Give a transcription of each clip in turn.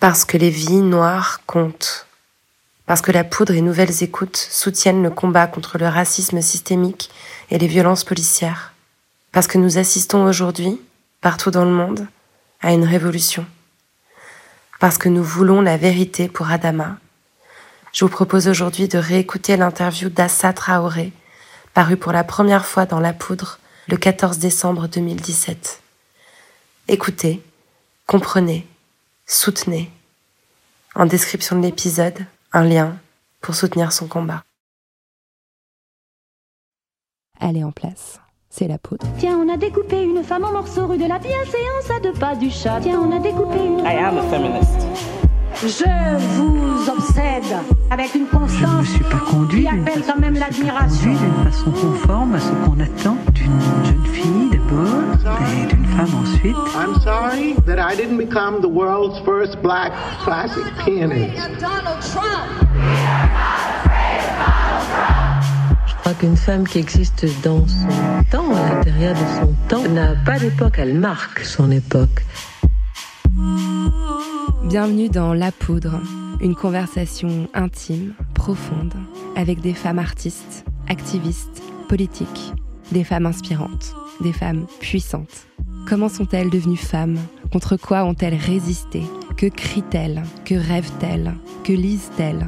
Parce que les vies noires comptent. Parce que la poudre et nouvelles écoutes soutiennent le combat contre le racisme systémique et les violences policières. Parce que nous assistons aujourd'hui, partout dans le monde, à une révolution. Parce que nous voulons la vérité pour Adama. Je vous propose aujourd'hui de réécouter l'interview d'Assa Traoré, parue pour la première fois dans La Poudre le 14 décembre 2017. Écoutez, comprenez, soutenez. En description de l'épisode, un lien pour soutenir son combat. Elle est en place. C'est la poudre. Tiens, on a découpé une femme en morceaux rue de la bienséance à deux pas du chat. Tiens, on a découpé une. I am a feminist. Je vous obsède avec une constance Je ne me suis pas conduit qui appelle quand même l'admiration. d'une façon conforme à ce qu'on attend d'une jeune fille d'abord et d'une femme ensuite. I'm sorry that I didn't become the world's first black classic pianist. Je crois qu'une femme qui existe dans son temps, à l'intérieur de son temps, n'a pas d'époque, elle marque son époque. Bienvenue dans La Poudre, une conversation intime, profonde, avec des femmes artistes, activistes, politiques, des femmes inspirantes, des femmes puissantes. Comment sont-elles devenues femmes? Contre quoi ont-elles résisté? Que crient-elles? Que rêvent-elles? Que lisent-elles?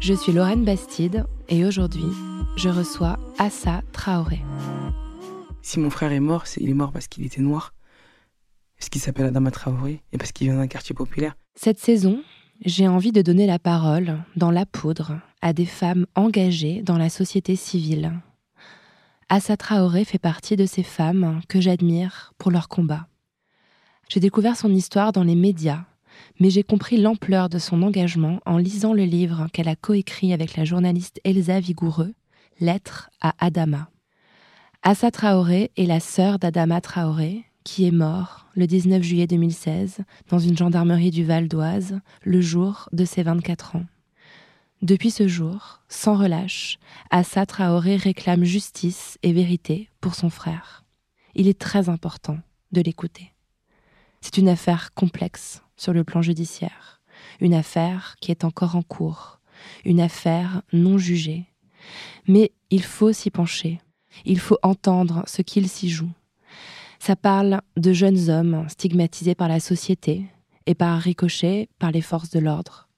Je suis Lorraine Bastide et aujourd'hui, je reçois Assa Traoré. Si mon frère est mort, c'est- il est mort parce qu'il était noir, parce qu'il s'appelle Adama Traoré et parce qu'il vient d'un quartier populaire. Cette saison, j'ai envie de donner la parole, dans la poudre, à des femmes engagées dans la société civile. Assa Traoré fait partie de ces femmes que j'admire pour leur combat. J'ai découvert son histoire dans les médias, mais j'ai compris l'ampleur de son engagement en lisant le livre qu'elle a coécrit avec la journaliste Elsa Vigoureux, Lettre à Adama. Assa Traoré est la sœur d'Adama Traoré, qui est mort le 19 juillet 2016 dans une gendarmerie du Val d'Oise, le jour de ses 24 ans. Depuis ce jour, sans relâche, Assa Traoré réclame justice et vérité pour son frère. Il est très important de l'écouter. C'est une affaire complexe sur le plan judiciaire, une affaire qui est encore en cours, une affaire non jugée. Mais il faut s'y pencher, il faut entendre ce qu'il s'y joue. Ça parle de jeunes hommes stigmatisés par la société et par ricochet par les forces de l'ordre.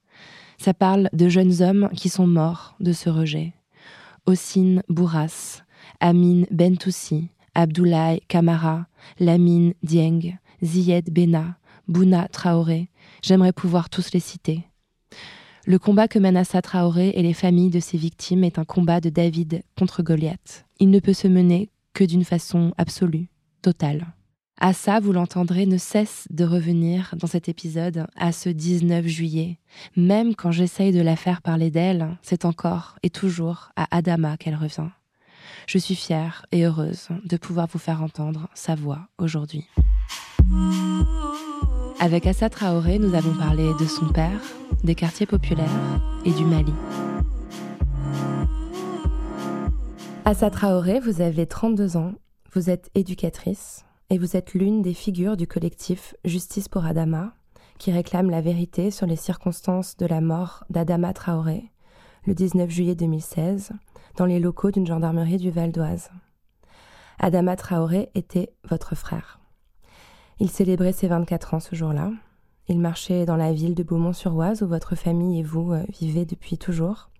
Ça parle de jeunes hommes qui sont morts de ce rejet. Ossine Bourras, Amin Bentoussi, Abdoulaye Kamara, Lamine Dieng, Ziyed Bena, Bouna Traoré. J'aimerais pouvoir tous les citer. Le combat que mène Assa Traoré et les familles de ses victimes est un combat de David contre Goliath. Il ne peut se mener que d'une façon absolue, totale. Assa, vous l'entendrez, ne cesse de revenir dans cet épisode à ce 19 juillet. Même quand j'essaye de la faire parler d'elle, c'est encore et toujours à Adama qu'elle revient. Je suis fière et heureuse de pouvoir vous faire entendre sa voix aujourd'hui. Avec Assa Traoré, nous avons parlé de son père, des quartiers populaires et du Mali. Assa Traoré, vous avez 32 ans, vous êtes éducatrice et vous êtes l'une des figures du collectif Justice pour Adama, qui réclame la vérité sur les circonstances de la mort d'Adama Traoré le 19 juillet 2016 dans les locaux d'une gendarmerie du Val d'Oise. Adama Traoré était votre frère. Il célébrait ses 24 ans ce jour-là. Il marchait dans la ville de Beaumont-sur-Oise où votre famille et vous euh, vivez depuis toujours.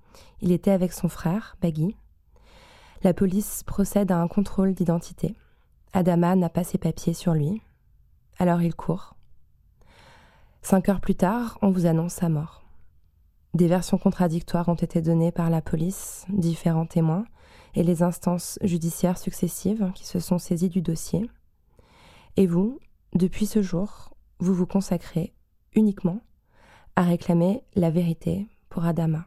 Il était avec son frère, Bagui. La police procède à un contrôle d'identité. Adama n'a pas ses papiers sur lui. Alors il court. Cinq heures plus tard, on vous annonce sa mort. Des versions contradictoires ont été données par la police, différents témoins et les instances judiciaires successives qui se sont saisies du dossier. Et vous, depuis ce jour, vous vous consacrez uniquement à réclamer la vérité pour Adama.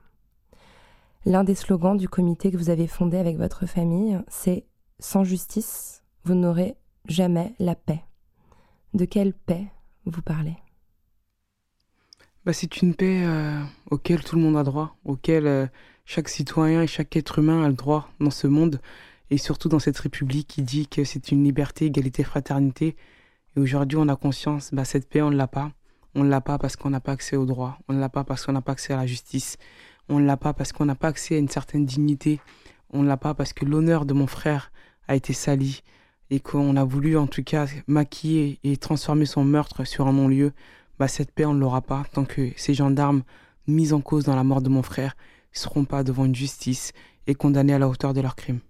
L'un des slogans du comité que vous avez fondé avec votre famille, c'est Sans justice, vous n'aurez jamais la paix. De quelle paix vous parlez? Bah, c'est une paix euh, auquel tout le monde a droit, auquel euh, chaque citoyen et chaque être humain a le droit dans ce monde, et surtout dans cette République qui dit que c'est une liberté, égalité, fraternité. Et aujourd'hui, on a conscience, bah, cette paix, on ne l'a pas. On ne l'a pas parce qu'on n'a pas accès au droit. On ne l'a pas parce qu'on n'a pas accès à la justice. On ne l'a pas parce qu'on n'a pas accès à une certaine dignité. On ne l'a pas parce que l'honneur de mon frère a été sali et qu'on a voulu en tout cas maquiller et transformer son meurtre sur un non-lieu. Bah, cette paix, on ne l'aura pas tant que ces gendarmes mis en cause dans la mort de mon frère ne seront pas devant une justice et condamnés à la hauteur de leurs crimes.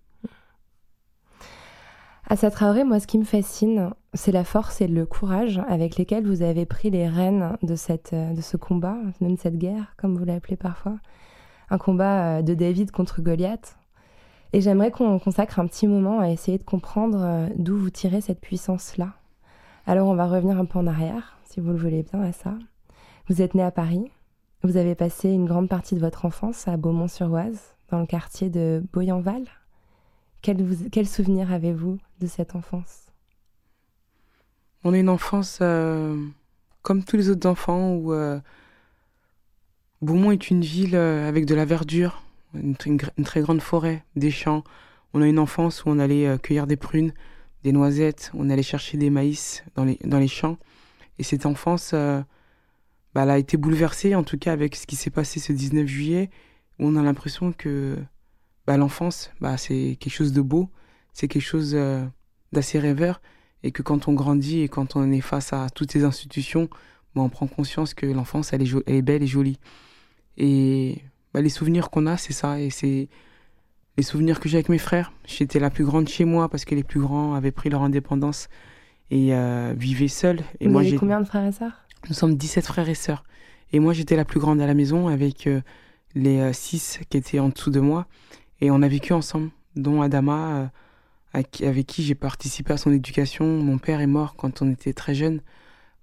Assa Traoré, moi, ce qui me fascine, c'est la force et le courage avec lesquels vous avez pris les rênes de, cette, de ce combat, même cette guerre, comme vous l'appelez parfois. Un combat euh, de David contre Goliath. Et j'aimerais qu'on consacre un petit moment à essayer de comprendre euh, d'où vous tirez cette puissance-là. Alors, on va revenir un peu en arrière, si vous le voulez bien, à ça. Vous êtes né à Paris. Vous avez passé une grande partie de votre enfance à Beaumont-sur-Oise, dans le quartier de Boyenval. Quel, souvenir avez-vous de cette enfance? On a une enfance euh, comme tous les autres enfants où Beaumont est une ville euh, avec de la verdure, une, très grande forêt, des champs. On a une enfance où on allait cueillir des prunes, des noisettes, on allait chercher des maïs dans les, dans les champs. Et cette enfance, bah, elle a été bouleversée, en tout cas avec ce qui s'est passé ce 19 juillet, où on a l'impression que bah, l'enfance, bah, c'est quelque chose de beau, c'est quelque chose euh, d'assez rêveur, et que quand on grandit et quand on est face à toutes ces institutions, bah, on prend conscience que l'enfance, elle, est belle et jolie. Et bah, les souvenirs qu'on a, c'est ça, et c'est les souvenirs que j'ai avec mes frères. J'étais la plus grande chez moi parce que les plus grands avaient pris leur indépendance et euh, vivaient seuls. Et Vous moi, avez combien de frères et sœurs? Nous sommes 17 frères et sœurs. Et moi, j'étais la plus grande à la maison avec euh, les 6 qui étaient en dessous de moi. Et on a vécu ensemble, dont Adama, euh, avec qui j'ai participé à son éducation. Mon père est mort quand on était très jeune.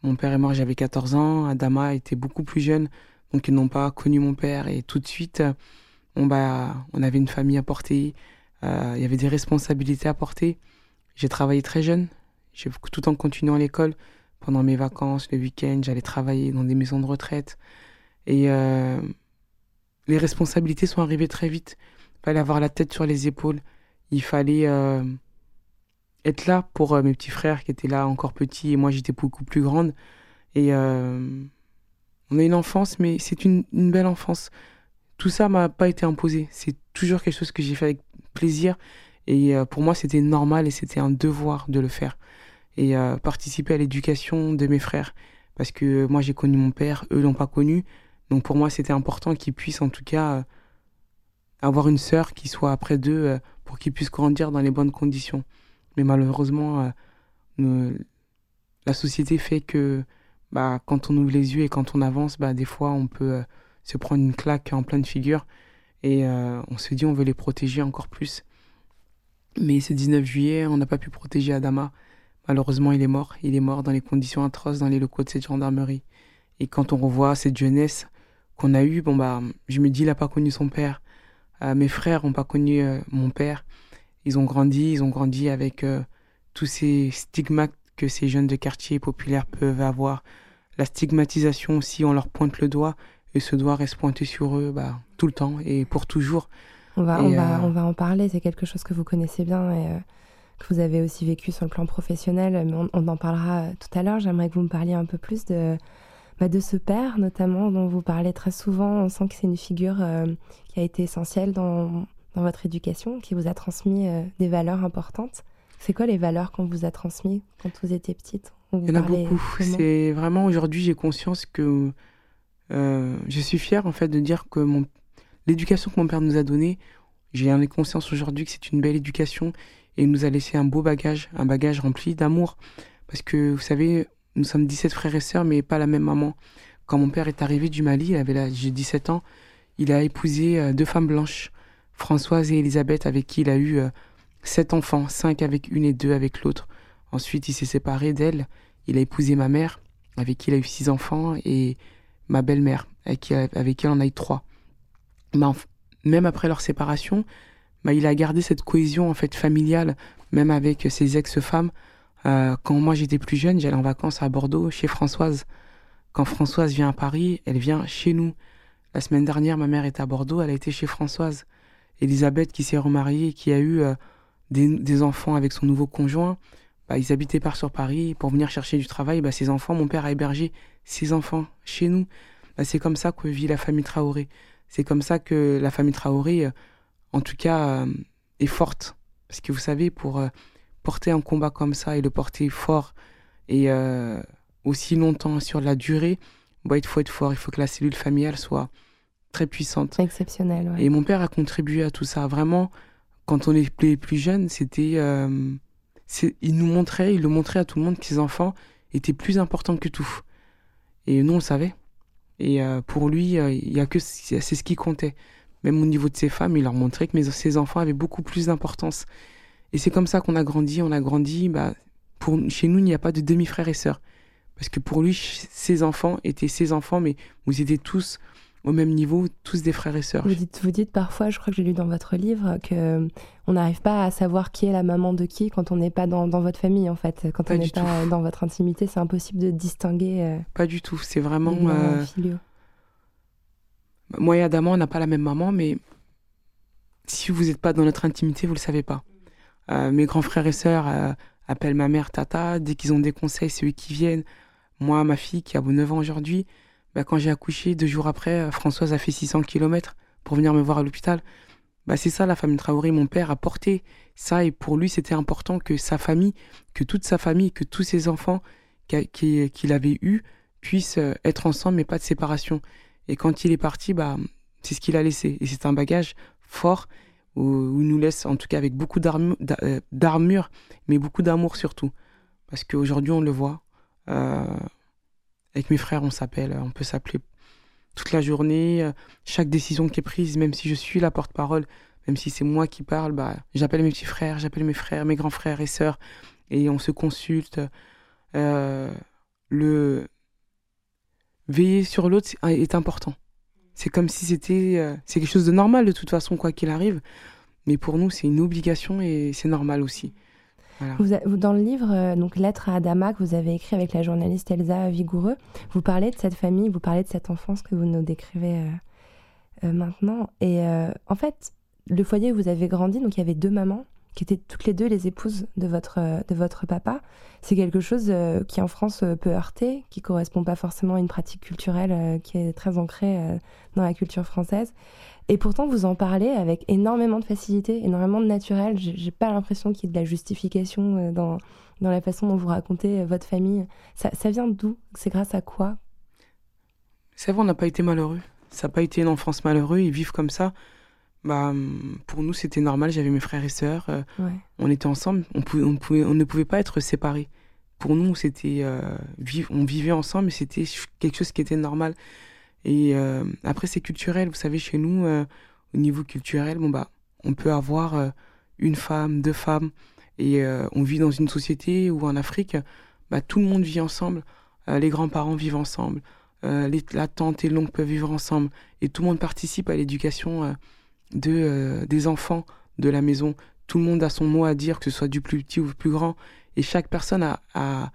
Mon père est mort, j'avais 14 ans. Adama était beaucoup plus jeune, donc ils n'ont pas connu mon père. Et tout de suite, on, bah, on avait une famille à porter, euh, il y avait des responsabilités à porter. J'ai travaillé très jeune, tout en continuant l'école. Pendant mes vacances, le week-end, j'allais travailler dans des maisons de retraite. Et euh, les responsabilités sont arrivées très vite fallait avoir la tête sur les épaules. Il fallait euh, être là pour mes petits frères qui étaient là encore petits et moi j'étais beaucoup plus grande. Et on a une enfance, mais c'est une, belle enfance. Tout ça m'a pas été imposé. C'est toujours quelque chose que j'ai fait avec plaisir. Et pour moi, c'était normal et c'était un devoir de le faire. Et participer à l'éducation de mes frères. Parce que moi, j'ai connu mon père, eux l'ont pas connu. Donc pour moi, c'était important qu'ils puissent en tout cas avoir une sœur qui soit après d'eux euh, pour qu'ils puissent grandir dans les bonnes conditions. Mais malheureusement, euh, la société fait que bah, quand on ouvre les yeux et quand on avance, bah, des fois on peut euh, se prendre une claque en pleine figure et on se dit on veut les protéger encore plus. Mais ce 19 juillet, on n'a pas pu protéger Adama. Malheureusement, il est mort. Il est mort dans les conditions atroces dans les locaux de cette gendarmerie. Et quand on revoit cette jeunesse qu'on a eue, bon bah, je me dis, il n'a pas connu son père. Euh, mes frères n'ont pas connu euh, mon père. Ils ont grandi, ils ont grandi avec euh, tous ces stigmates que ces jeunes de quartier populaires peuvent avoir. La stigmatisation aussi, on leur pointe le doigt et ce doigt reste pointé sur eux bah, tout le temps et pour toujours. On va, on va, on va en parler, c'est quelque chose que vous connaissez bien et que vous avez aussi vécu sur le plan professionnel, mais on, on en parlera tout à l'heure. J'aimerais que vous me parliez un peu plus de, bah, de ce père notamment dont vous parlez très souvent. On sent que c'est une figure euh, qui a été essentielle dans, dans, votre éducation, qui vous a transmis euh, des valeurs importantes. C'est quoi les valeurs qu'on vous a transmises quand vous étiez petite? Il y en a beaucoup. C'est vraiment aujourd'hui j'ai conscience que euh, je suis fière en fait de dire que mon l'éducation que mon père nous a donnée, j'ai en conscience aujourd'hui que c'est une belle éducation et il nous a laissé un beau bagage, un bagage rempli d'amour. Parce que vous savez, nous sommes 17 frères et sœurs, mais pas la même maman. Quand mon père est arrivé du Mali, il avait l'âge 17 ans, il a épousé euh, deux femmes blanches, Françoise et Elisabeth, avec qui il a eu euh, sept enfants, cinq avec une et deux avec l'autre. Ensuite, il s'est séparé d'elle. Il a épousé ma mère, avec qui il a eu six enfants, et ma belle-mère, avec qui, avec qui il en a eu trois. même après leur séparation, bah, il a gardé cette cohésion en fait familiale, même avec ses ex-femmes. Euh, quand moi j'étais plus jeune, j'allais en vacances à Bordeaux chez Françoise. Quand Françoise vient à Paris, elle vient chez nous. La semaine dernière, ma mère est à Bordeaux, elle a été chez Françoise. Elisabeth qui s'est remariée, qui a eu euh, des, enfants avec son nouveau conjoint, bah, ils habitaient par sur Paris pour venir chercher du travail. Bah, ces enfants, mon père a hébergé ses enfants chez nous. Bah, c'est comme ça que vit la famille Traoré. C'est comme ça que la famille Traoré, euh, en tout cas, euh, est forte. Parce que vous savez, pour euh, porter un combat comme ça et le porter fort et aussi longtemps sur la durée, bah, il faut être fort. Il faut que la cellule familiale soit très puissante. Exceptionnelle, ouais. Et mon père a contribué à tout ça. Vraiment, quand on était plus jeunes, c'était. il nous montrait, il le montrait à tout le monde que ses enfants étaient plus importants que tout. Et nous, on le savait. Et euh, pour lui, euh, c'est ce qui comptait. Même au niveau de ses femmes, il leur montrait que ses enfants avaient beaucoup plus d'importance. Et c'est comme ça qu'on a grandi. On a grandi. Bah, chez nous, il n'y a pas de demi-frères et sœurs. Parce que pour lui, ses enfants étaient ses enfants, mais vous étiez tous au même niveau, tous des frères et sœurs. Vous dites, vous dites parfois, je crois que j'ai lu dans votre livre, que on n'arrive pas à savoir qui est la maman de qui quand on n'est pas dans, dans, votre famille, en fait. Quand on n'est pas dans votre intimité, c'est impossible de distinguer. Euh, pas du tout. C'est vraiment. Euh... Moi et Adama, on n'a pas la même maman, mais si vous n'êtes pas dans notre intimité, vous le savez pas. Euh, mes grands frères et sœurs euh, appellent ma mère Tata. Dès qu'ils ont des conseils, c'est eux qui viennent. Moi, ma fille, qui a 9 ans aujourd'hui, bah, quand j'ai accouché, deux jours après, euh, Françoise a fait 600 km pour venir me voir à l'hôpital. Bah, c'est ça la famille Traoré. Mon père a porté ça et pour lui, c'était important que sa famille, que toute sa famille, que tous ses enfants qu'il avait eus puissent euh, être ensemble mais pas de séparation. Et quand il est parti, bah, c'est ce qu'il a laissé. Et c'est un bagage fort où, il nous laisse, en tout cas avec beaucoup euh, d'armure, mais beaucoup d'amour surtout. Parce qu'aujourd'hui, on le voit. Avec mes frères, on s'appelle, on peut s'appeler toute la journée. Euh, chaque décision qui est prise, même si je suis la porte-parole, même si c'est moi qui parle, bah, j'appelle mes petits frères, j'appelle mes frères, mes grands frères et sœurs, et on se consulte. Euh, le veiller sur l'autre est important. C'est comme si c'était euh, c'est quelque chose de normal de toute façon quoi qu'il arrive, mais pour nous c'est une obligation et c'est normal aussi. Dans le livre, euh, donc Lettre à Adama, que vous avez écrit avec la journaliste Elsa Vigoureux, vous parlez de cette famille, vous parlez de cette enfance que vous nous décrivez euh, euh, maintenant. Et en fait, le foyer où vous avez grandi, donc il y avait deux mamans qui étaient toutes les deux les épouses de votre, de votre papa. C'est quelque chose qui en France peut heurter, qui correspond pas forcément à une pratique culturelle qui est très ancrée dans la culture française. Et pourtant, vous en parlez avec énormément de facilité, énormément de naturel. J'ai pas l'impression qu'il y ait de la justification euh, dans, dans la façon dont vous racontez euh, votre famille. Ça, ça vient d'où? C'est grâce à quoi? C'est vrai, on n'a pas été malheureux. Ça n'a pas été une enfance malheureuse. Ils vivent comme ça. Bah, pour nous, c'était normal. J'avais mes frères et sœurs. Euh, on était ensemble. On, pouvait, on, pouvait, on ne pouvait pas être séparés. Pour nous, c'était on vivait ensemble, mais c'était quelque chose qui était normal. Et euh, après, c'est culturel. Vous savez, chez nous, euh, au niveau culturel, bon, bah, on peut avoir euh, une femme, deux femmes. Et on vit dans une société où en Afrique, bah, tout le monde vit ensemble. les grands-parents vivent ensemble. La tante et l'oncle peuvent vivre ensemble. Et tout le monde participe à l'éducation de, des enfants de la maison. Tout le monde a son mot à dire, que ce soit du plus petit ou du plus grand. Et chaque personne a, a,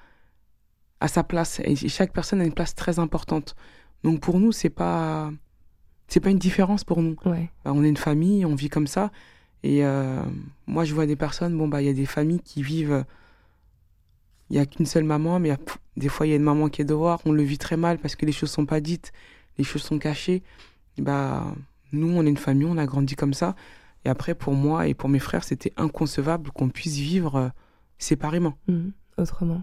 a sa place. Et chaque personne a une place très importante. Donc pour nous, c'est pas c'est pas une différence pour nous. Ouais. Bah, on est une famille, on vit comme ça. Et euh, moi, je vois des personnes, bon, bah, il y a des familles qui vivent. Il y a qu'une seule maman, mais des fois, il y a une maman qui est dehors. On le vit très mal parce que les choses sont pas dites, les choses sont cachées. bah, nous, on est une famille, on a grandi comme ça. Et après, pour moi et pour mes frères, c'était inconcevable qu'on puisse vivre euh, séparément. Mmh, autrement.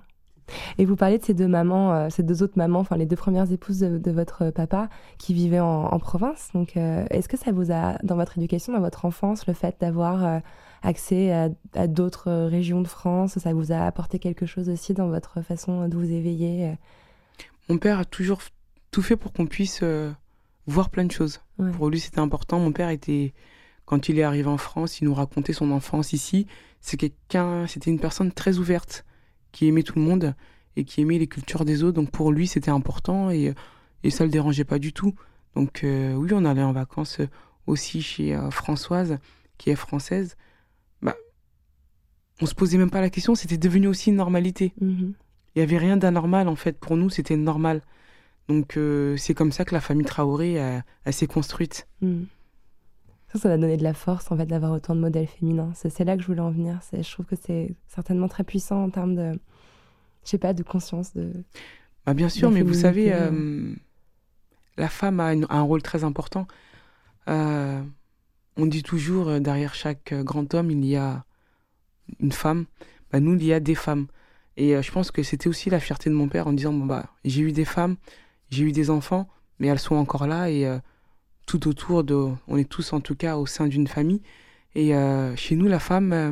Et vous parlez de ces deux mamans, euh, ces deux autres mamans, enfin les deux premières épouses de, votre papa qui vivaient en, province. Donc, euh, est-ce que ça vous a, dans votre éducation, dans votre enfance, le fait d'avoir euh, accès à, d'autres régions de France, ça vous a apporté quelque chose aussi dans votre façon de vous éveiller Mon père a toujours tout fait pour qu'on puisse voir plein de choses. Pour lui, c'était important. Mon père était, quand il est arrivé en France, il nous racontait son enfance ici. C'est quelqu'un, c'était une personne très ouverte qui aimait tout le monde et qui aimait les cultures des autres. Donc pour lui, c'était important et, et ça le dérangeait pas du tout. Donc euh, oui, on allait en vacances aussi chez euh, Françoise, qui est française. Bah, on se posait même pas la question, c'était devenu aussi une normalité. Mhm. Il y avait rien d'anormal en fait. Pour nous, c'était normal. Donc euh, c'est comme ça que la famille Traoré s'est construite. Mhm. Ça, ça va donner de la force en fait d'avoir autant de modèles féminins. C'est là que je voulais en venir. Je trouve que c'est certainement très puissant en termes de, je sais pas, de conscience. De... Bah, bien sûr, mais vous savez, féminité, euh, la femme a, une- a un rôle très important. Euh, on dit toujours, euh, derrière chaque euh, grand homme, il y a une femme. Bah, nous, il y a des femmes. Et euh, je pense que c'était aussi la fierté de mon père en disant, bon, bah, j'ai eu des femmes, j'ai eu des enfants, mais elles sont encore là et euh, tout autour de... On est tous, en tout cas, au sein d'une famille. Et euh, chez nous, la femme, euh,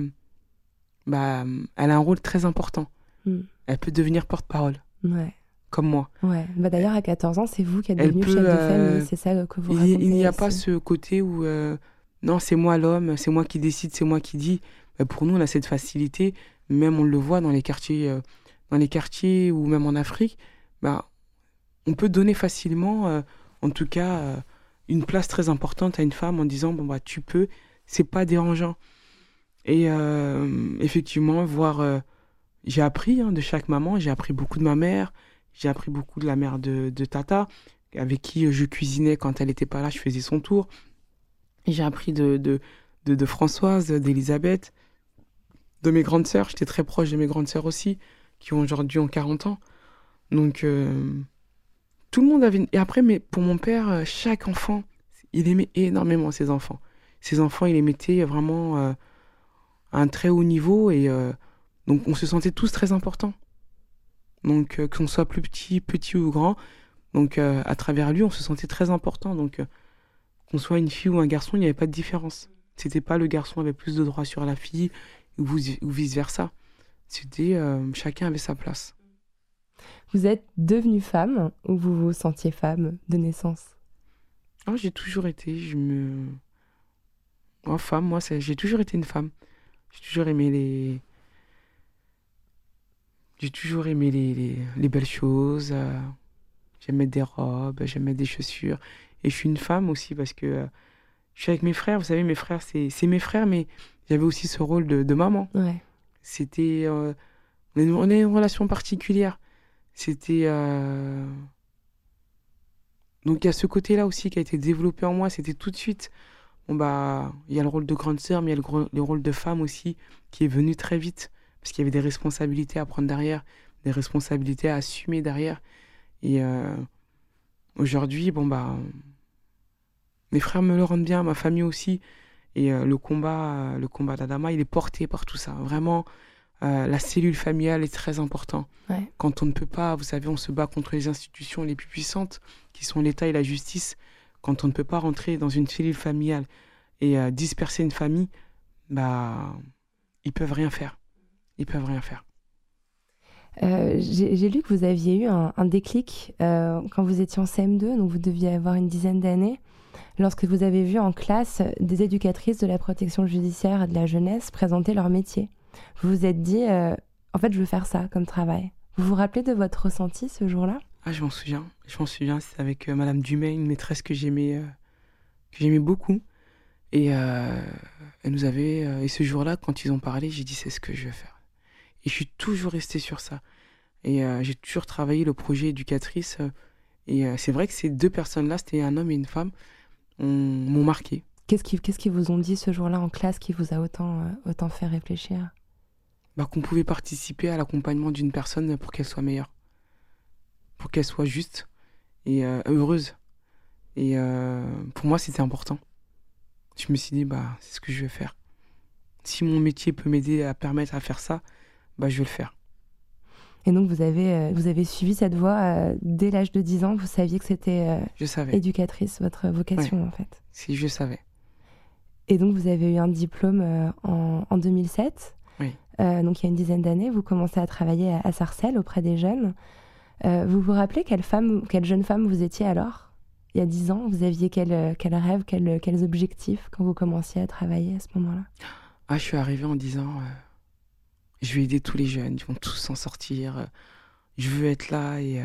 bah, elle a un rôle très important. Mm. Elle peut devenir porte-parole, Ouais. comme moi. Ouais. Bah, D'ailleurs, à 14 ans, c'est vous qui êtes Elle devenu peut, chef de euh, famille. C'est ça que vous Il racontez. il n'y a pas ce côté où euh, non, c'est moi l'homme, c'est moi qui décide, c'est moi qui dis. Euh, pour nous, on a cette facilité, même on le voit dans les quartiers, euh, dans les quartiers ou même en Afrique, bah, on peut donner facilement, euh, en tout cas, euh, une place très importante à une femme en disant bon bah tu peux, c'est pas dérangeant. Et euh, effectivement, voir, euh, j'ai appris hein, de chaque maman, j'ai appris beaucoup de ma mère, j'ai appris beaucoup de la mère de, de Tata, avec qui je cuisinais quand elle n'était pas là, je faisais son tour. J'ai appris de, de, de, de Françoise, d'Elisabeth, de mes grandes sœurs. J'étais très proche de mes grandes sœurs aussi, qui ont aujourd'hui ont 40 ans. Donc, euh, tout le monde avait... Et après, mais pour mon père, euh, chaque enfant, il aimait énormément ses enfants. Ses enfants, il les mettait vraiment euh, à un très haut niveau. Et euh, donc, on se sentait tous très importants. Donc, qu'on soit plus petit, petit ou grand, donc à travers lui, on se sentait très important. Donc, qu'on soit une fille ou un garçon, il n'y avait pas de différence. C'était pas le garçon avait plus de droits sur la fille ou, vice versa. C'était chacun avait sa place. Vous êtes devenue femme ou vous vous sentiez femme de naissance? Ah, j'ai toujours été, je me. Oh, femme, moi, j'ai toujours été une femme. J'ai toujours aimé les. J'ai toujours aimé les, les, les belles choses. euh, J'aime mettre des robes, j'aime mettre des chaussures. Et je suis une femme aussi parce que euh, je suis avec mes frères. Vous savez, mes frères, c'est c'est mes frères, mais j'avais aussi ce rôle de, de maman. Ouais. C'était. euh, on, a une, on a une relation particulière. C'était. euh, Donc il y a ce côté-là aussi qui a été développé en moi. C'était tout de suite. Bon, bah, il y a le rôle de grande sœur, mais il y a le, rôle de femme aussi qui est venu très vite. Parce qu'il y avait des responsabilités à prendre derrière, des responsabilités à assumer derrière. Et euh, aujourd'hui, bon, bah. Mes frères me le rendent bien, ma famille aussi. Et euh, le combat, le combat d'Adama, il est porté par tout ça. Vraiment, euh, la cellule familiale est très importante. Ouais. Quand on ne peut pas, vous savez, on se bat contre les institutions les plus puissantes, qui sont l'État et la justice. Quand on ne peut pas rentrer dans une cellule familiale et euh, disperser une famille, bah, ils peuvent rien faire. Ils peuvent rien faire. Euh, J'ai lu que vous aviez eu un, un déclic quand vous étiez en CM2, donc vous deviez avoir une dizaine d'années, lorsque vous avez vu en classe des éducatrices de la protection judiciaire et de la jeunesse présenter leur métier. Vous vous êtes dit, euh, en fait, je veux faire ça comme travail. Vous vous rappelez de votre ressenti ce jour-là? Ah, je m'en souviens. Je m'en souviens. C'est avec euh, Madame Dumay, une maîtresse que j'aimais, euh, que j'aimais beaucoup. Et euh, elle nous avait. et ce jour-là, quand ils ont parlé, j'ai dit c'est ce que je veux faire. Et je suis toujours resté sur ça. Et j'ai toujours travaillé le projet éducatrice. et c'est vrai que ces deux personnes-là, c'était un homme et une femme, ont- m'ont marqué. Qu'est-ce qu'ils qu'est-ce qu'ils vous ont dit ce jour-là en classe qui vous a autant, euh, autant fait réfléchir? Bah, qu'on pouvait participer à l'accompagnement d'une personne pour qu'elle soit meilleure, pour qu'elle soit juste et euh, heureuse. Et euh, pour moi, c'était important. Je me suis dit, bah, c'est ce que je vais faire. Si mon métier peut m'aider à permettre à faire ça, bah, je vais le faire. Et donc vous avez, euh, vous avez suivi cette voie euh, dès l'âge de 10 ans, vous saviez que c'était euh, Je savais. éducatrice, votre vocation en fait? Si je savais. Et donc vous avez eu un diplôme en, en 2007. Euh, donc il y a une dizaine d'années, vous commencez à travailler à, Sarcelles auprès des jeunes. Euh, vous vous rappelez quelle femme, quelle jeune femme vous étiez alors? Il y a 10 ans, vous aviez quel, euh, quel rêve, quel- quels objectifs quand vous commenciez à travailler à ce moment-là? Ah, je suis arrivé en disant, je vais aider tous les jeunes, ils vont tous s'en sortir. je veux être là et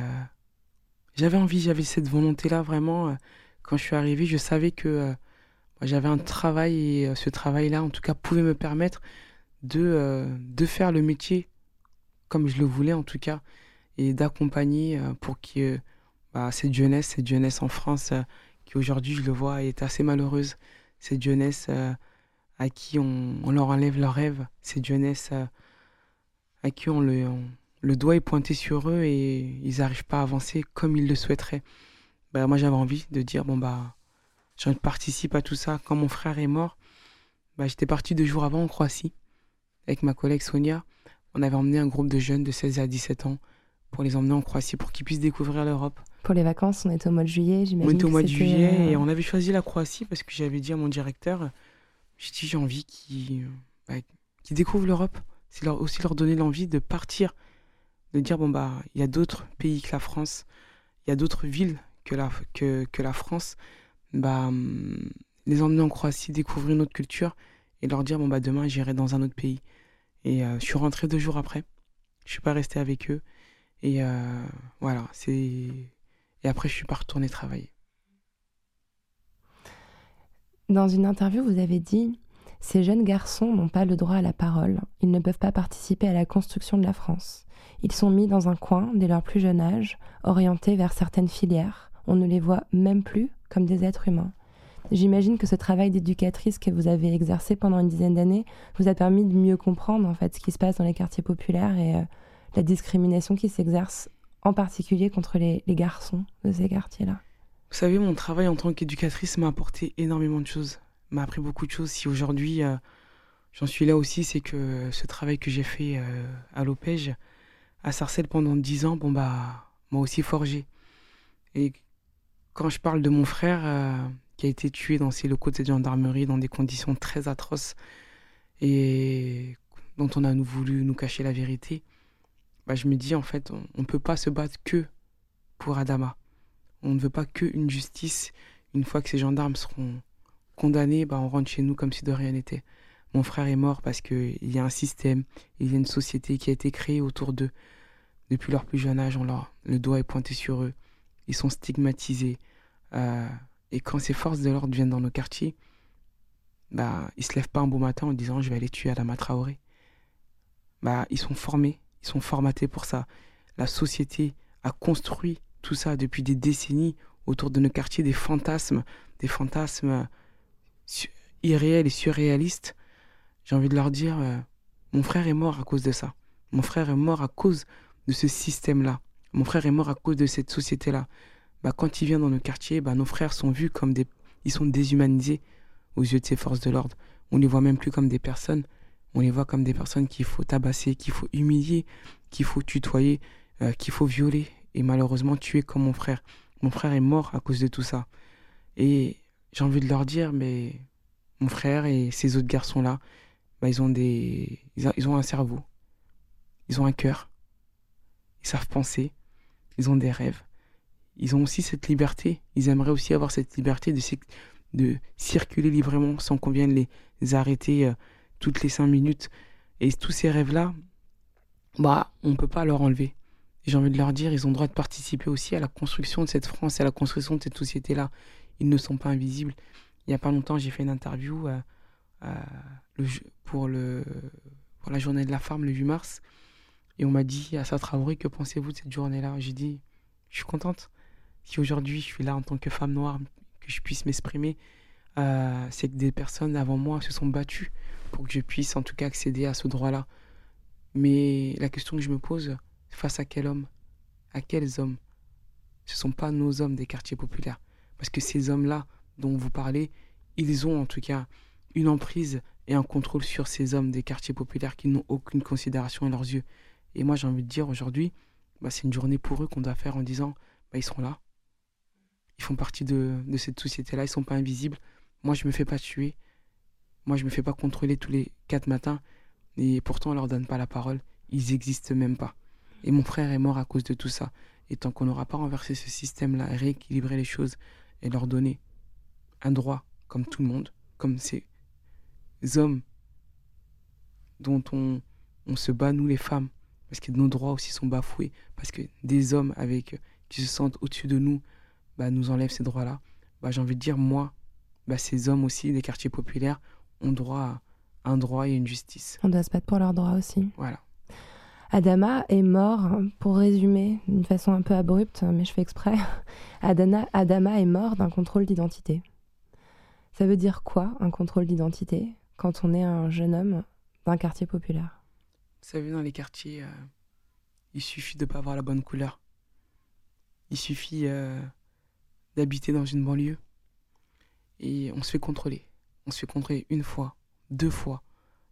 j'avais envie, j'avais cette volonté-là vraiment. quand je suis arrivé, je savais que j'avais un travail et ce travail-là, en tout cas, pouvait me permettre de, euh, de faire le métier comme je le voulais en tout cas et d'accompagner euh, pour que bah, cette jeunesse, cette jeunesse en France euh, qui aujourd'hui, je le vois, est assez malheureuse. Cette jeunesse à qui on, on leur enlève leurs rêves, cette jeunesse à qui on, le, le doigt est pointé sur eux et ils n'arrivent pas à avancer comme ils le souhaiteraient. Bah, moi, j'avais envie de dire, bon, bah, je participe à tout ça. Quand mon frère est mort, bah, j'étais parti deux jours avant en Croatie avec ma collègue Sonia. On avait emmené un groupe de jeunes de 16 à 17 ans pour les emmener en Croatie pour qu'ils puissent découvrir l'Europe. Pour les vacances, on était au mois de juillet, j'imagine. On était au mois de juillet euh, et on avait choisi la Croatie parce que j'avais dit à mon directeur, j'ai dit j'ai envie qu'ils bah, découvrent l'Europe. C'est leur, aussi leur donner l'envie de partir, de dire bon bah il y a d'autres pays que la France, il y a d'autres villes que la, que, que la France. Bah, hum, les emmener en Croatie, découvrir une autre culture et leur dire bon bah demain j'irai dans un autre pays. Et euh, je suis rentré deux jours après. Je suis pas resté avec eux. Et euh, voilà, c'est. Et après, je suis pas retourné travailler. Dans une interview, vous avez dit Ces jeunes garçons n'ont pas le droit à la parole. Ils ne peuvent pas participer à la construction de la France. Ils sont mis dans un coin dès leur plus jeune âge, orientés vers certaines filières. On ne les voit même plus comme des êtres humains. J'imagine que ce travail d'éducatrice que vous avez exercé pendant une dizaine d'années vous a permis de mieux comprendre en fait ce qui se passe dans les quartiers populaires et euh, la discrimination qui s'exerce en particulier contre les, garçons de ces quartiers-là. Vous savez, mon travail en tant qu'éducatrice m'a apporté énormément de choses, m'a appris beaucoup de choses. Si aujourd'hui euh, j'en suis là aussi, c'est que ce travail que j'ai fait euh, à l'Opège, à Sarcelles pendant dix ans, bon bah m'a aussi forgé. Et quand je parle de mon frère, qui a été tué dans ces locaux de cette gendarmerie dans des conditions très atroces et dont on a voulu nous cacher la vérité, bah, je me dis en fait, on ne peut pas se battre que pour Adama. On ne veut pas que une justice. Une fois que ces gendarmes seront condamnés, bah, on rentre chez nous comme si de rien n'était. Mon frère est mort parce qu'il y a un système, il y a une société qui a été créée autour d'eux. Depuis leur plus jeune âge, on leur, le doigt est pointé sur eux. Ils sont stigmatisés. Euh, et quand ces forces de l'ordre viennent dans nos quartiers, bah, ils se lèvent pas un beau matin en disant je vais aller tuer Adama Traoré. Bah, ils sont formés, ils sont formatés pour ça. La société a construit tout ça depuis des décennies autour de nos quartiers, des fantasmes, des fantasmes irréels et surréalistes. J'ai envie de leur dire, euh, mon frère est mort à cause de ça. Mon frère est mort à cause de ce système-là. Mon frère est mort à cause de cette société-là bah, quand il vient dans nos quartiers, bah, nos frères sont vus comme des... Ils sont déshumanisés aux yeux de ces forces de l'ordre. On les voit même plus comme des personnes. On les voit comme des personnes qu'il faut tabasser, qu'il faut humilier, qu'il faut tutoyer, euh, qu'il faut violer et malheureusement tuer comme mon frère. Mon frère est mort à cause de tout ça. Et j'ai envie de leur dire, mais mon frère et ces autres garçons-là, bah, ils ont des, ils ont un cerveau, ils ont un cœur, ils savent penser, ils ont des rêves ils ont aussi cette liberté. Ils aimeraient aussi avoir cette liberté de, circuler librement sans qu'on vienne les arrêter euh, toutes les cinq minutes. Et tous ces rêves-là, bah, on ne peut pas leur enlever. J'ai envie de leur dire, ils ont le droit de participer aussi à la construction de cette France, à la construction de cette société-là. Ils ne sont pas invisibles. Il n'y a pas longtemps, j'ai fait une interview euh, euh, pour, la journée de la femme, le 8 mars. Et on m'a dit, à Traoré, que pensez-vous de cette journée-là? J'ai dit, je suis contente si aujourd'hui je suis là en tant que femme noire, que je puisse m'exprimer, euh, c'est que des personnes avant moi se sont battues pour que je puisse en tout cas accéder à ce droit-là. Mais la question que je me pose, face à quel homme? À quels hommes? Ce ne sont pas nos hommes des quartiers populaires. Parce que ces hommes-là dont vous parlez, ils ont en tout cas une emprise et un contrôle sur ces hommes des quartiers populaires qui n'ont aucune considération à leurs yeux. Et moi j'ai envie de dire aujourd'hui, bah, c'est une journée pour eux qu'on doit faire en disant, bah, ils seront là, ils font partie de, cette société-là, ils sont pas invisibles. Moi, je me fais pas tuer. Moi, je me fais pas contrôler tous les quatre matins. Et pourtant, on leur donne pas la parole. Ils existent même pas. Et mon frère est mort à cause de tout ça. Et tant qu'on n'aura pas renversé ce système-là, rééquilibré les choses et leur donner un droit comme tout le monde, comme ces hommes dont on, on se bat, nous les femmes, parce que nos droits aussi sont bafoués, parce que des hommes avec qui se sentent au-dessus de nous, bah, nous enlève ces droits-là, bah, j'ai envie de dire, moi, bah, ces hommes aussi des quartiers populaires ont droit à un droit et une justice. On doit se battre pour leurs droits aussi. Voilà. Adama est mort, pour résumer d'une façon un peu abrupte, mais je fais exprès, Adana, Adama est mort d'un contrôle d'identité. Ça veut dire quoi, un contrôle d'identité, quand on est un jeune homme d'un quartier populaire? Vous savez, dans les quartiers, euh, il suffit de pas avoir la bonne couleur. Il suffit euh, d'habiter dans une banlieue et on se fait contrôler. On se fait contrôler une fois, deux fois,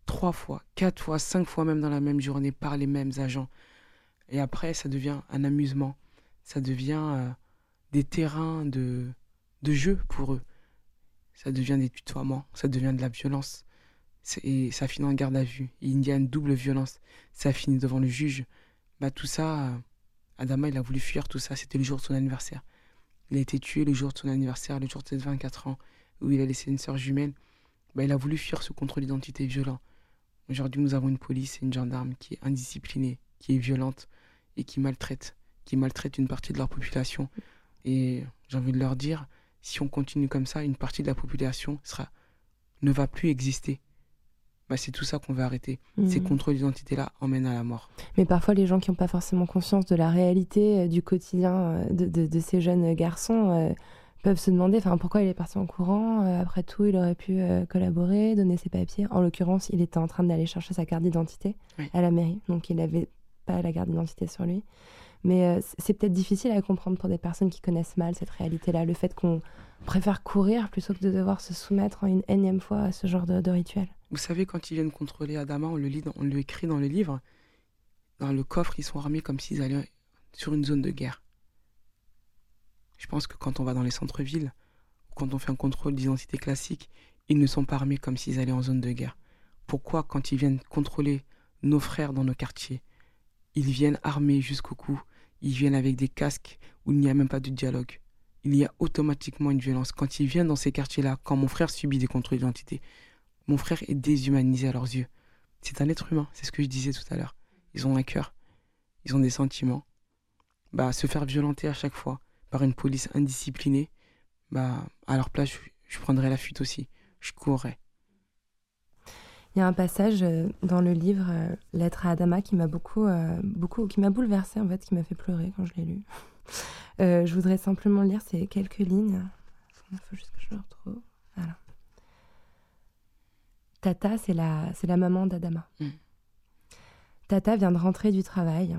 trois fois, quatre fois, cinq fois même dans la même journée par les mêmes agents. Et après, ça devient un amusement. Ça devient euh, des terrains de, de jeu pour eux. Ça devient des tutoiements, ça devient de la violence. Et ça finit en garde à vue. Il y a une double violence. Ça finit devant le juge. Bah, tout ça, euh, Adama, il a voulu fuir tout ça. C'était le jour de son anniversaire. Il a été tué le jour de son anniversaire, le jour de ses 24 ans, où il a laissé une sœur jumelle. Bah, il a voulu fuir ce contrôle d'identité violent. Aujourd'hui, nous avons une police et une gendarme qui est indisciplinée, qui est violente et qui maltraite, qui maltraite une partie de leur population. Et j'ai envie de leur dire, si on continue comme ça, une partie de la population ne va plus exister. Bah, c'est tout ça qu'on veut arrêter. Ces Mhm. contrôles d'identité-là emmènent à la mort. Mais parfois, les gens qui n'ont pas forcément conscience de la réalité euh, du quotidien euh, de, de- de ces jeunes garçons euh, peuvent se demander enfin, pourquoi il est parti en courant. Euh, après tout, il aurait pu collaborer, donner ses papiers. En l'occurrence, il était en train d'aller chercher sa carte d'identité Oui. à la mairie, donc il n'avait pas la carte d'identité sur lui. Mais c'est peut-être difficile à comprendre pour des personnes qui connaissent mal cette réalité-là, le fait qu'on préfère courir plutôt que de devoir se soumettre en une énième fois à ce genre de, de rituel. Vous savez, quand ils viennent contrôler Adama, on le lit, on le écrit dans le livre. Dans le coffre, ils sont armés comme s'ils allaient sur une zone de guerre. Je pense que quand on va dans les centres-villes, quand on fait un contrôle d'identité classique, ils ne sont pas armés comme s'ils allaient en zone de guerre. Pourquoi, quand ils viennent contrôler nos frères dans nos quartiers, ils viennent armés jusqu'au cou, ils viennent avec des casques où il n'y a même pas de dialogue. Il y a automatiquement une violence. Quand ils viennent dans ces quartiers-là, quand mon frère subit des contrôles d'identité, mon frère est déshumanisé à leurs yeux. C'est un être humain, c'est ce que je disais tout à l'heure. Ils ont un cœur, ils ont des sentiments. Bah, se faire violenter à chaque fois par une police indisciplinée, bah, à leur place, je, prendrais la fuite aussi. Je courrais. Il y a un passage euh, dans le livre euh, Lettre à Adama qui m'a beaucoup, euh, beaucoup, qui m'a bouleversée en fait, qui m'a fait pleurer quand je l'ai lu. Je voudrais simplement lire ces quelques lignes. Il faut juste que je le retrouve. Voilà. Tata, c'est la, c'est la maman d'Adama. Mm. Tata vient de rentrer du travail.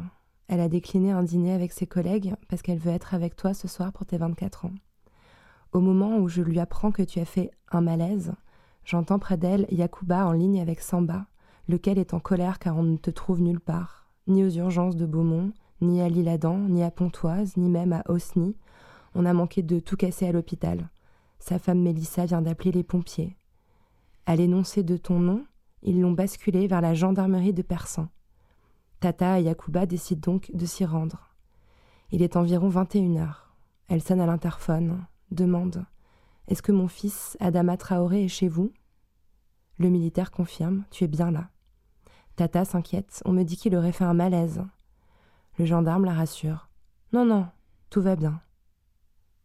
Elle a décliné un dîner avec ses collègues parce qu'elle veut être avec toi ce soir pour tes 24 ans. Au moment où je lui apprends que tu as fait un malaise, J'entends près d'elle Yakuba en ligne avec Samba, lequel est en colère car on ne te trouve nulle part, ni aux urgences de Beaumont, ni à l'Île-Adam, ni à Pontoise, ni même à Osny. On a manqué de tout casser à l'hôpital. Sa femme Mélissa vient d'appeler les pompiers. À l'énoncé de ton nom, ils l'ont basculé vers la gendarmerie de Persan. Tata et Yakuba décident donc de s'y rendre. Il est environ 21 heures. Elle sonne à l'interphone, demande est-ce que mon fils, Adama Traoré, est chez vous? Le militaire confirme Tu es bien là. Tata s'inquiète On me dit qu'il aurait fait un malaise. Le gendarme la rassure Non, non, tout va bien.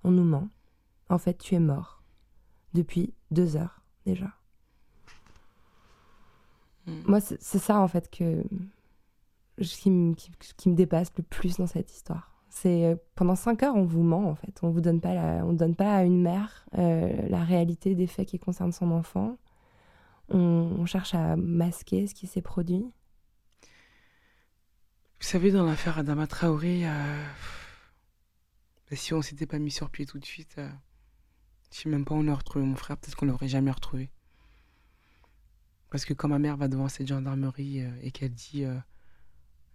On nous ment. En fait, tu es mort. Depuis deux heures déjà. Mm. Moi, c'est ça en fait que qui, me- qui- qui me dépasse le plus dans cette histoire. C'est euh, pendant cinq heures, on vous ment en fait. On vous donne pas, la- on donne pas à une mère euh, la réalité des faits qui concernent son enfant. On, on cherche à masquer ce qui s'est produit. Vous savez, dans l'affaire Adama Traoré, euh, bah, si on s'était pas mis sur pied tout de suite, euh, je sais même pas où on aurait retrouvé mon frère. Peut-être qu'on l'aurait jamais retrouvé. Parce que quand ma mère va devant cette gendarmerie euh, et qu'elle dit euh,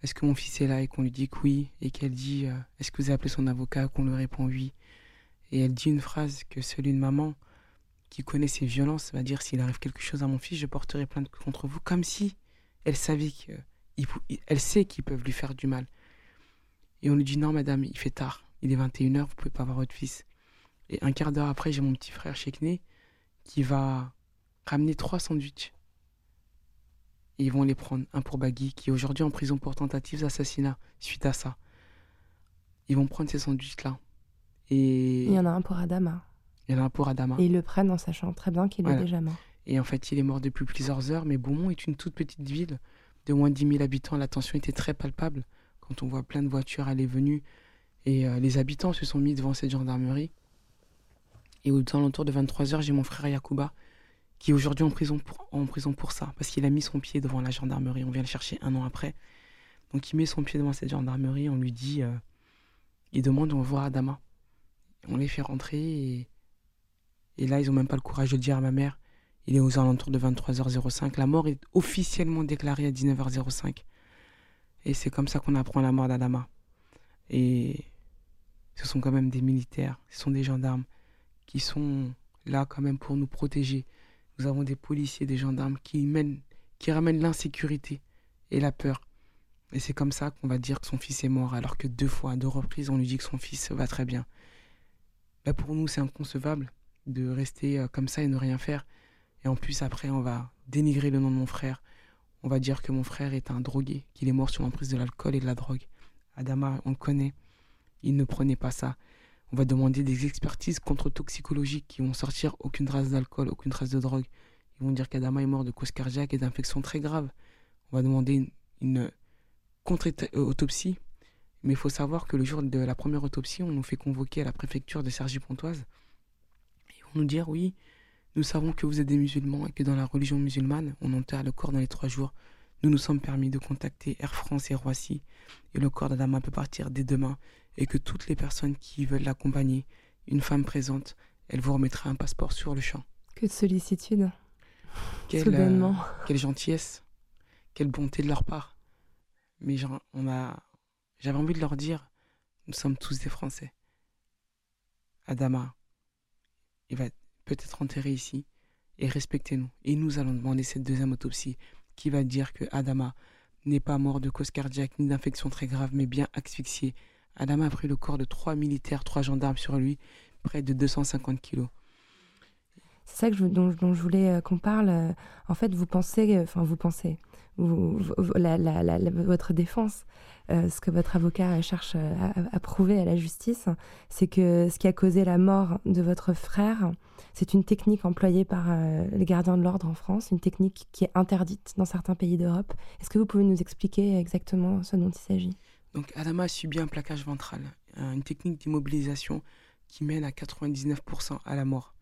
Est-ce que mon fils est là et qu'on lui dit que oui, et qu'elle dit euh, Est-ce que vous avez appelé son avocat qu'on lui répond oui, et elle dit une phrase que seule une maman qui connaît ces violences va dire S'il arrive quelque chose à mon fils, je porterai plainte contre vous, comme si elle savait que il pou- il- elle sait qu'ils peuvent lui faire du mal. Et on lui dit non madame, il fait tard, il est 21h, vous pouvez pas voir votre fils. Et un quart d'heure après, j'ai mon petit frère Chekné qui va ramener trois sandwichs. Et ils vont les prendre, un pour Bagui, qui est aujourd'hui en prison pour tentative d'assassinat suite à ça. Ils vont prendre ces sandwichs-là. Et Il y en a un pour Adama. il y en a un pour Adama. Et ils le prennent en sachant très bien qu'il Voilà. est déjà mort. Et en fait, il est mort depuis plusieurs heures, mais Beaumont est une toute petite ville de moins de 10 000 habitants. La tension était très palpable quand on voit plein de voitures aller venues. Et euh, les habitants se sont mis devant cette gendarmerie. Et aux alentours de 23 heures, j'ai mon frère Yakuba qui est aujourd'hui en prison pour, ça, parce qu'il a mis son pied devant la gendarmerie. On vient le chercher un an après. Donc il met son pied devant cette gendarmerie, on lui dit, euh, il demande on voit Adama. On les fait rentrer et, là ils ont même pas le courage de dire à ma mère. Il est aux alentours de 23h05. La mort est officiellement déclarée à 19h05. Et c'est comme ça qu'on apprend la mort d'Adama. Et ce sont quand même des militaires, ce sont des gendarmes qui sont là quand même pour nous protéger. Nous avons des policiers, des gendarmes qui mènent, qui ramènent l'insécurité et la peur. Et c'est comme ça qu'on va dire que son fils est mort, alors que deux fois, à deux reprises, on lui dit que son fils va très bien. Bah, pour nous, c'est inconcevable de rester euh, comme ça et ne rien faire. Et en plus, après, on va dénigrer le nom de mon frère. On va dire que mon frère est un drogué, qu'il est mort sur l'emprise de l'alcool et de la drogue. Adama, on le connaît. Il ne prenait pas ça. On va demander des expertises contre-toxicologiques qui vont sortir aucune trace d'alcool, aucune trace de drogue. Ils vont dire qu'Adama est mort de cause cardiaque et d'infections très graves. On va demander une, une contre-autopsie. Mais il faut savoir que le jour de la première autopsie, on nous fait convoquer à la préfecture de Sergi-Pontoise. Ils vont nous dire oui, nous savons que vous êtes des musulmans et que dans la religion musulmane, on enterre le corps dans les trois jours. Nous nous sommes permis de contacter Air France et Roissy et le corps d'Adama peut partir dès demain et que toutes les personnes qui veulent l'accompagner, une femme présente, elle vous remettra un passeport sur le champ. Que de sollicitude. Quelle, euh, quelle gentillesse, quelle bonté de leur part. Mais genre, on a, j'avais envie de leur dire, nous sommes tous des Français. Adama, il va peut-être enterré ici et respectez-nous. Et nous allons demander cette deuxième autopsie qui va dire que Adama n'est pas mort de cause cardiaque ni d'infection très grave, mais bien asphyxié. Adama a pris le corps de trois militaires, trois gendarmes sur lui, près de 250 kilos. C'est ça que je, dont, je voulais euh, qu'on parle. Euh, En fait, vous pensez, euh, enfin vous pensez, votre défense, ce que votre avocat cherche à, prouver à la justice, c'est que ce qui a causé la mort de votre frère, c'est une technique employée par les gardiens de l'ordre en France, une technique qui est interdite dans certains pays d'Europe. Est-ce que vous pouvez nous expliquer exactement ce dont il s'agit? Donc Adama a subi un plaquage ventral, euh, une technique d'immobilisation qui mène à 99% à la mort.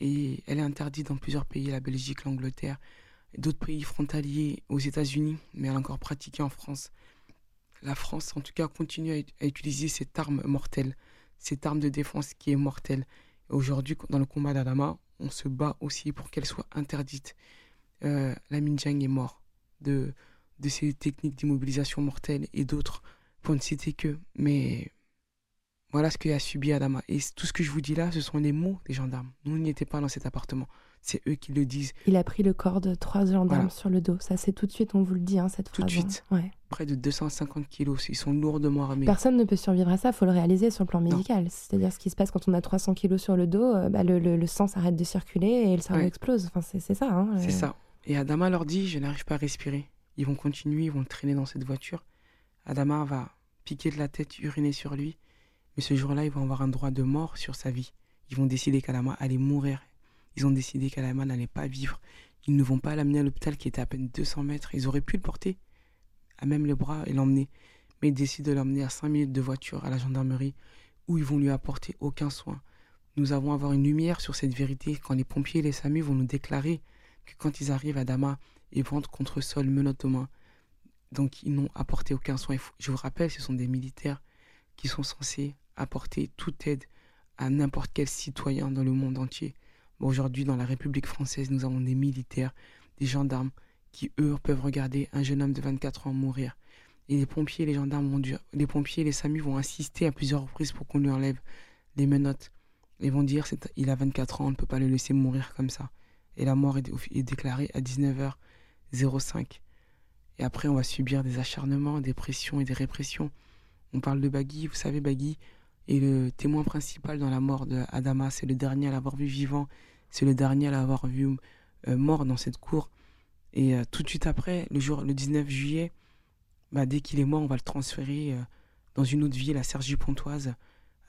Et elle est interdite dans plusieurs pays, la Belgique, l'Angleterre, et d'autres pays frontaliers aux États-Unis, mais elle est encore pratiquée en France. La France, en tout cas, continue à, ut- à utiliser cette arme mortelle, cette arme de défense qui est mortelle. Et Aujourd'hui, dans le combat d'Adama, on se bat aussi pour qu'elle soit interdite. Euh, Lamine Dieng est mort de, de ces techniques d'immobilisation mortelle et d'autres pour ne citer que. Mais voilà ce qu'a subi Adama. Et tout ce que je vous dis là, ce sont les mots des gendarmes. Nous n'y étions pas dans cet appartement. C'est eux qui le disent. Il a pris le corps de trois gendarmes Voilà. sur le dos. Ça, c'est tout de suite, on vous le dit, hein, cette Tout de phrase. hein. suite. Ouais. Près de 250 kilos. Ils sont lourdement armés. Personne ne peut survivre à ça, faut le réaliser sur le plan médical. C'est-à-dire ce qui se passe quand on a 300 kilos sur le dos, euh, bah, le, le- le sang s'arrête de circuler et le cerveau Ouais. explose. Enfin, c'est c'est ça. Hein, C'est euh. ça. Et Adama leur dit, je n'arrive pas à respirer. Ils vont continuer, ils vont le traîner dans cette voiture. Adama va piquer de la tête, uriner sur lui. Mais ce jour-là, ils vont avoir un droit de mort sur sa vie. Ils vont décider qu'Adama allait mourir. Ils ont décidé qu'Adama n'allait pas vivre. Ils ne vont pas l'amener à l'hôpital qui était à peine 200 mètres. Ils auraient pu le porter à même les bras et l'emmener. Mais ils décident de l'emmener à 5 minutes de voiture à la gendarmerie où ils vont lui apporter aucun soin. Nous avons avoir une lumière sur cette vérité quand les pompiers et les SAMU vont nous déclarer que quand ils arrivent à Dama, ils ventre contre sol, menottes aux mains. Donc ils n'ont apporté aucun soin. Je vous rappelle, ce sont des militaires qui sont censés apporter toute aide à n'importe quel citoyen dans le monde entier. Aujourd'hui, dans la République française, nous avons des militaires, des gendarmes qui, eux, peuvent regarder un jeune homme de 24 ans mourir. Et les pompiers les gendarmes vont dire, les pompiers les SAMU vont insister à plusieurs reprises pour qu'on lui enlève les menottes. Ils vont dire, il a 24 ans, on ne peut pas le laisser mourir comme ça. Et la mort est, est déclarée à 19h05. Et après, on va subir des acharnements, des pressions et des répressions. On parle de Bagui, vous savez, Bagui est le témoin principal dans la mort de Adama. C'est le dernier à l'avoir vu vivant. C'est le dernier à l'avoir vu euh, mort dans cette cour. Et euh, tout de suite après, le jour, le 19 juillet, bah, dès qu'il est mort, on va le transférer euh, dans une autre ville, à Cergy-Pontoise,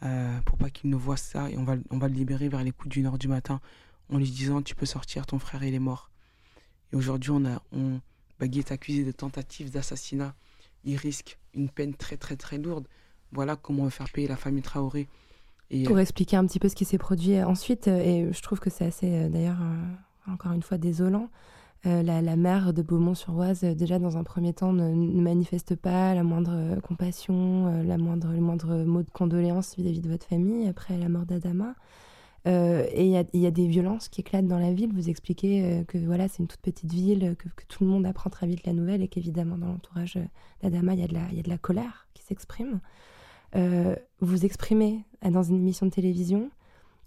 euh, pour pas qu'il ne voie ça. Et on va, on va le libérer vers les coups d'une heure du matin, en lui disant Tu peux sortir, ton frère, il est mort. Et aujourd'hui, on a, on, Bagui est accusé de tentative d'assassinat. Il risque une peine très, très, très lourde. Voilà comment on veut faire payer la famille Traoré. Et, Pour expliquer un petit peu ce qui s'est produit ensuite, euh, et je trouve que c'est assez, euh, d'ailleurs, euh, encore une fois, désolant. Euh, la, la, maire de Beaumont-sur-Oise, euh, déjà dans un premier temps, ne, ne manifeste pas la moindre euh, compassion, la moindre, le moindre mot de condoléance vis-à-vis de votre famille après la mort d'Adama. Et il y, y, a des violences qui éclatent dans la ville. Vous expliquez que voilà, c'est une toute petite ville, que, que, tout le monde apprend très vite la nouvelle et qu'évidemment, dans l'entourage d'Adama, il y, y, a de la colère qui s'exprime. vous exprimez dans une émission de télévision,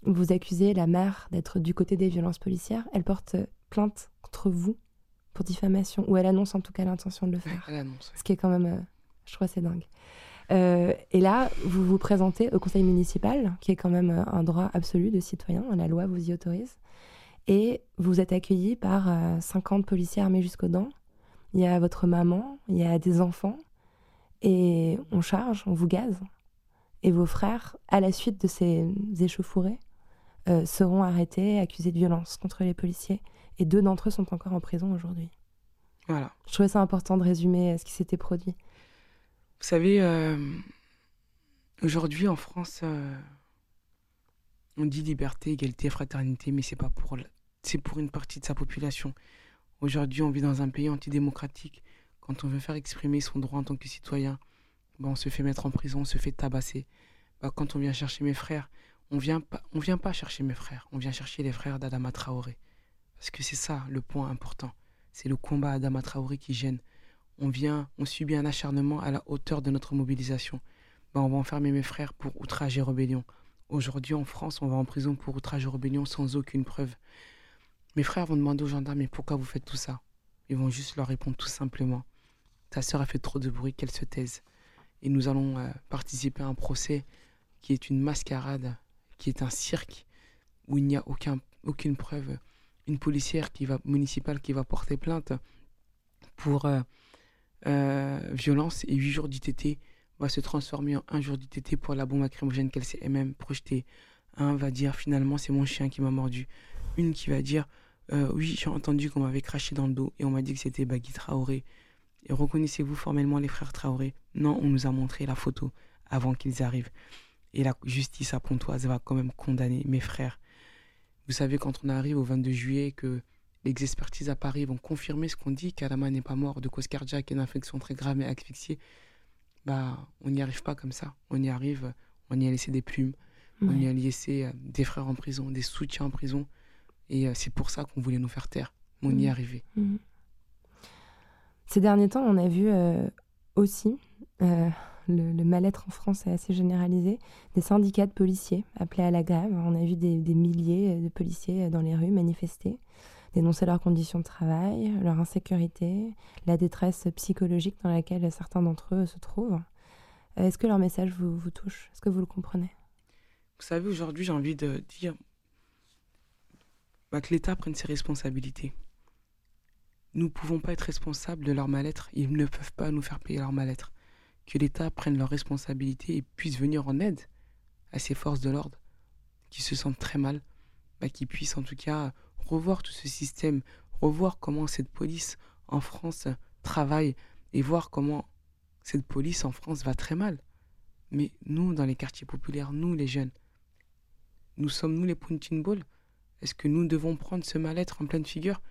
vous accusez la mère d'être du côté des violences policières. Elle porte plainte contre vous pour diffamation, ou elle annonce en tout cas l'intention de le faire. Elle annonce. Ce qui est quand même, euh, je trouve, c'est dingue. Euh, et là, vous vous présentez au conseil municipal, qui est quand même euh, un droit absolu de citoyen, la loi vous y autorise, et vous êtes accueilli par 50 policiers armés jusqu'aux dents. Il y a votre maman, il y a des enfants, et on charge, on vous gaze. Et vos frères, à la suite de ces échauffourées, seront arrêtés, accusés de violence contre les policiers et deux d'entre eux sont encore en prison aujourd'hui. Voilà. Je trouvais ça important de résumer ce qui s'était produit. Vous savez, euh, aujourd'hui en France, euh, on dit liberté, égalité, fraternité, mais c'est pas pour c'est pour une partie de sa population. Aujourd'hui, on vit dans un pays antidémocratique. Quand on veut faire exprimer son droit en tant que citoyen, ben, on se fait mettre en prison, on se fait tabasser. Ben, quand on vient chercher mes frères, on vient pas, on vient pas chercher mes frères, on vient chercher les frères d'Adama Traoré. Parce que c'est ça le point important. C'est le combat Adama Traoré qui gêne. On vient, on subit un acharnement à la hauteur de notre mobilisation. Ben, on va enfermer mes frères pour outrage et rébellion. Aujourd'hui, en France, on va en prison pour outrage et rébellion sans aucune preuve. Mes frères vont demander aux gendarmes Mais pourquoi vous faites tout ça? Ils vont juste leur répondre tout simplement Ta sœur a fait trop de bruit, qu'elle se taise. Et nous allons euh, participer à un procès qui est une mascarade, qui est un cirque, où il n'y a aucun, aucune preuve une policière qui va, municipale qui va porter plainte pour euh, euh, violence et 8 jours d'ITT va se transformer en un jour d'ITT pour la bombe lacrymogène qu'elle s'est elle-même projetée. Un va dire finalement c'est mon chien qui m'a mordu. Une qui va dire euh, oui j'ai entendu qu'on m'avait craché dans le dos et on m'a dit que c'était Bagui Traoré. Et reconnaissez-vous formellement les frères Traoré? Non, on nous a montré la photo avant qu'ils arrivent. Et la justice à Pontoise va quand même condamner mes frères vous savez, quand on arrive au 22 juillet, que les expertises à Paris vont confirmer ce qu'on dit, qu'Adama n'est pas mort de cause cardiaque et d'infection très grave et asphyxiée, bah, on n'y arrive pas comme ça. On y arrive, on y a laissé des plumes, on y a laissé euh, des frères en prison, des soutiens en prison. Et euh, c'est pour ça qu'on voulait nous faire taire. On y est mmh. arrivé. Mmh. Ces derniers temps, on a vu euh, aussi le, mal-être en France est assez généralisé, des syndicats de policiers appelés à la grève. On a vu des, milliers de policiers dans les rues manifester, dénoncer leurs conditions de travail, leur insécurité, la détresse psychologique dans laquelle certains d'entre eux se trouvent. Est-ce que leur message vous, vous touche? Est-ce que vous le comprenez? Vous savez, aujourd'hui, j'ai envie de dire bah, que l'État prenne ses responsabilités. Nous ne pouvons pas être responsables de leur mal-être. Ils ne peuvent pas nous faire payer leur mal-être que l'État prenne leurs responsabilités et puisse venir en aide à ces forces de l'ordre qui se sentent très mal, bah, qui puissent en tout cas revoir tout ce système, revoir comment cette police en France travaille et voir comment cette police en France va très mal. Mais nous, dans les quartiers populaires, nous les jeunes, nous sommes nous les punching balls Est-ce que nous devons prendre ce mal-être en pleine figure?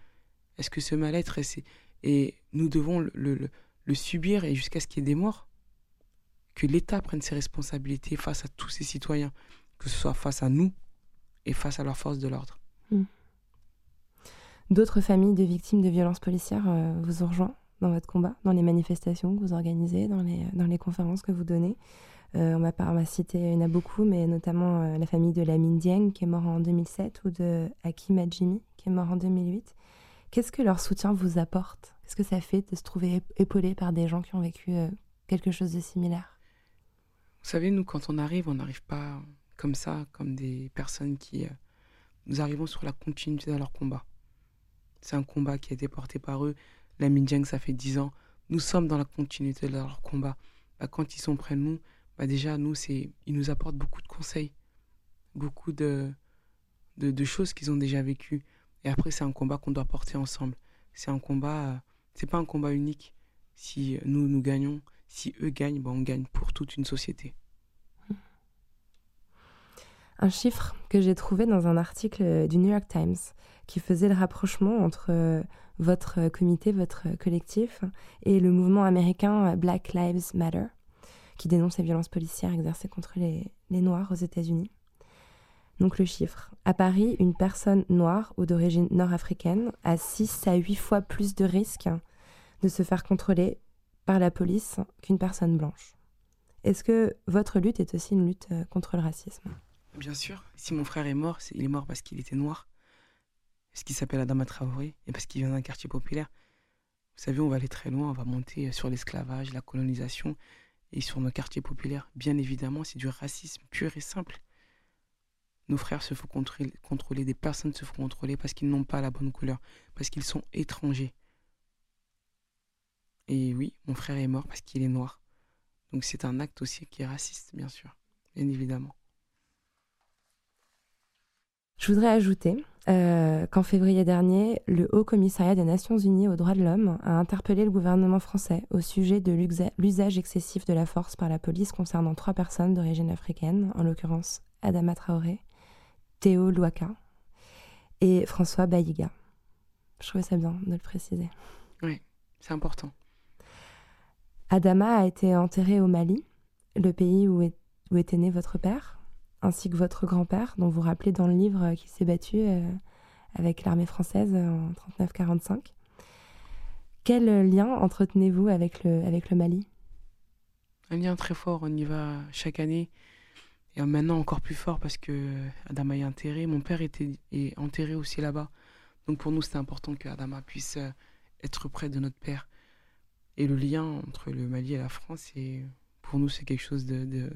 Est-ce que ce mal-être est, et nous devons le, subir et jusqu'à ce qu'il y ait des morts? Que l'État prenne ses responsabilités face à tous ses citoyens, que ce soit face à nous et face à leurs forces de l'ordre. Hmm. D'autres familles de victimes de violences policières euh, vous ont rejoint dans votre combat, dans les manifestations que vous organisez, dans les, dans les conférences que vous donnez. Euh, on m'a cité, il y en a beaucoup, mais notamment euh, la famille de Lamine Dieng qui est mort en 2007 ou de Hakim Adjimi qui est mort en 2008. Qu'est-ce que leur soutien vous apporte? Qu'est-ce que ça fait de se trouver épaulé par des gens qui ont vécu quelque chose de similaire? Vous savez, nous, quand on arrive, on n'arrive pas comme ça, comme des personnes qui... Euh, nous arrivons sur la continuité de leur combat. C'est un combat qui a été porté par eux. La Minjiang, ça fait dix ans. Nous sommes dans la continuité de leur combat. Bah, quand ils sont près de nous, bah, déjà, nous, c'est, ils nous apportent beaucoup de conseils, beaucoup de, choses qu'ils ont déjà vécues. Et après, c'est un combat qu'on doit porter ensemble. C'est un combat, euh, c'est pas un combat unique. Si nous, nous gagnons, si eux gagnent, ben on gagne pour toute une société. Un chiffre que j'ai trouvé dans un article du New York Times qui faisait le rapprochement entre euh, votre comité, votre collectif et le mouvement américain Black Lives Matter, qui dénonce les violences policières exercées contre les, Noirs aux États-Unis. Donc le chiffre. À Paris, une personne noire ou d'origine nord-africaine a 6 à 8 fois plus de risques de se faire contrôler par la police qu'une personne blanche. Est-ce que votre lutte est aussi une lutte euh, contre le racisme? Bien sûr. Si mon frère est mort, il est mort parce qu'il était noir, parce qu'il s'appelle Adama Traoré, et parce qu'il vient d'un quartier populaire. Vous savez, on va aller très loin, on va monter sur l'esclavage, la colonisation, et sur nos quartiers populaires. Bien évidemment, c'est du racisme pur et simple. Nos frères se font contrôler, des personnes se font contrôler parce qu'ils n'ont pas la bonne couleur, parce qu'ils sont étrangers. Et oui, mon frère est mort parce qu'il est noir. Donc c'est un acte aussi qui est raciste, bien sûr, bien évidemment. Je voudrais ajouter euh, qu'en février dernier, le Haut Commissariat des Nations Unies aux droits de l'homme a interpellé le gouvernement français au sujet de l'usage excessif de la force par la police concernant trois personnes d'origine africaine, en l'occurrence Adama Traoré, Théo Louaka et François Baïga. Je trouvais ça bien de le préciser. Oui, c'est important. Adama a été enterré au Mali, le pays où, où était né votre père, ainsi que votre grand-père, dont vous rappelez dans le livre qu'il s'est battu euh, avec l'armée française en 39-45. Quel lien entretenez-vous avec le, Mali? Un lien très fort, on y va chaque année. Et maintenant encore plus fort parce que Adama est enterré. Mon père était est enterré aussi là-bas. Donc pour nous, c'était important que Adama puisse euh, être près de notre père. Et le lien entre le Mali et la France, pour nous, c'est quelque chose de,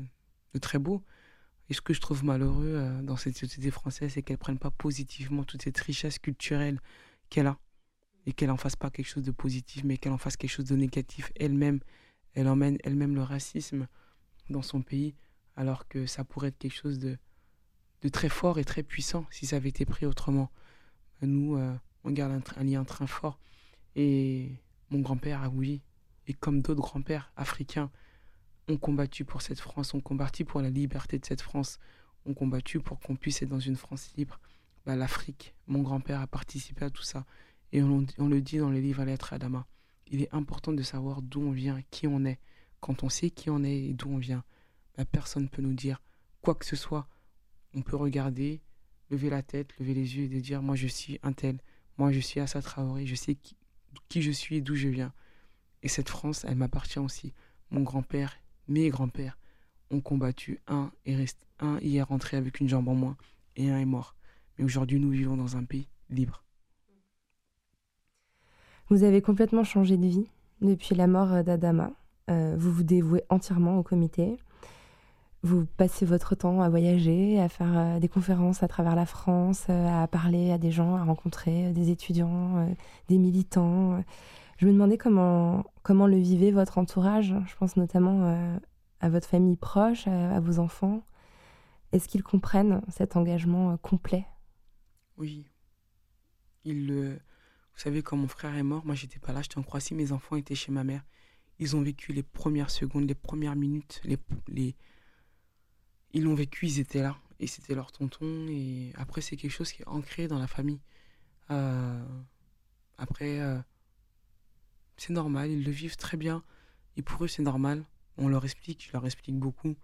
très beau. Et ce que je trouve malheureux euh, dans cette société française, c'est qu'elle ne prenne pas positivement toute cette richesse culturelle qu'elle a. Et qu'elle en fasse pas quelque chose de positif, mais qu'elle en fasse quelque chose de négatif elle-même. Elle emmène elle-même le racisme dans son pays, alors que ça pourrait être quelque chose de, très fort et très puissant si ça avait été pris autrement. Nous, euh, on garde un, un lien très fort. Et mon grand-père, oui, et comme d'autres grands-pères africains, ont combattu pour cette France, ont combattu pour la liberté de cette France, ont combattu pour qu'on puisse être dans une France libre. Bah, L'Afrique, mon grand-père a participé à tout ça. Et on, le dit dans les livres à lettres Adama. Il est important de savoir d'où on vient, qui on est. Quand on sait qui on est et d'où on vient, bah, personne ne peut nous dire quoi que ce soit. On peut regarder, lever la tête, lever les yeux et dire Moi je suis un tel, moi je suis Assa Traoré, je sais qui je suis et d'où je viens. Et cette France, elle m'appartient aussi. Mon grand-père, mes grands-pères ont combattu. Un, et reste, un y est rentré avec une jambe en moins et un est mort. Mais aujourd'hui, nous vivons dans un pays libre. Vous avez complètement changé de vie depuis la mort d'Adama. Euh, vous vous dévouez entièrement au comité. Vous passez votre temps à voyager, à faire euh, des conférences à travers la France, euh, à parler à des gens, à rencontrer des étudiants, des militants. Je me demandais comment, comment le vivait votre entourage. Je pense notamment euh, à votre famille proche, à, vos enfants. Est-ce qu'ils comprennent cet engagement euh, complet? Oui. Ils, vous savez, quand mon frère est mort, moi j'étais pas là, j'étais en Croatie, mes enfants étaient chez ma mère. Ils ont vécu les premières secondes, les premières minutes, les, ils l'ont vécu, ils étaient là. Et c'était leur tonton. Et après, c'est quelque chose qui est ancré dans la famille. Euh... Après, c'est normal, ils le vivent très bien. Et pour eux, c'est normal. On leur explique, je leur explique beaucoup.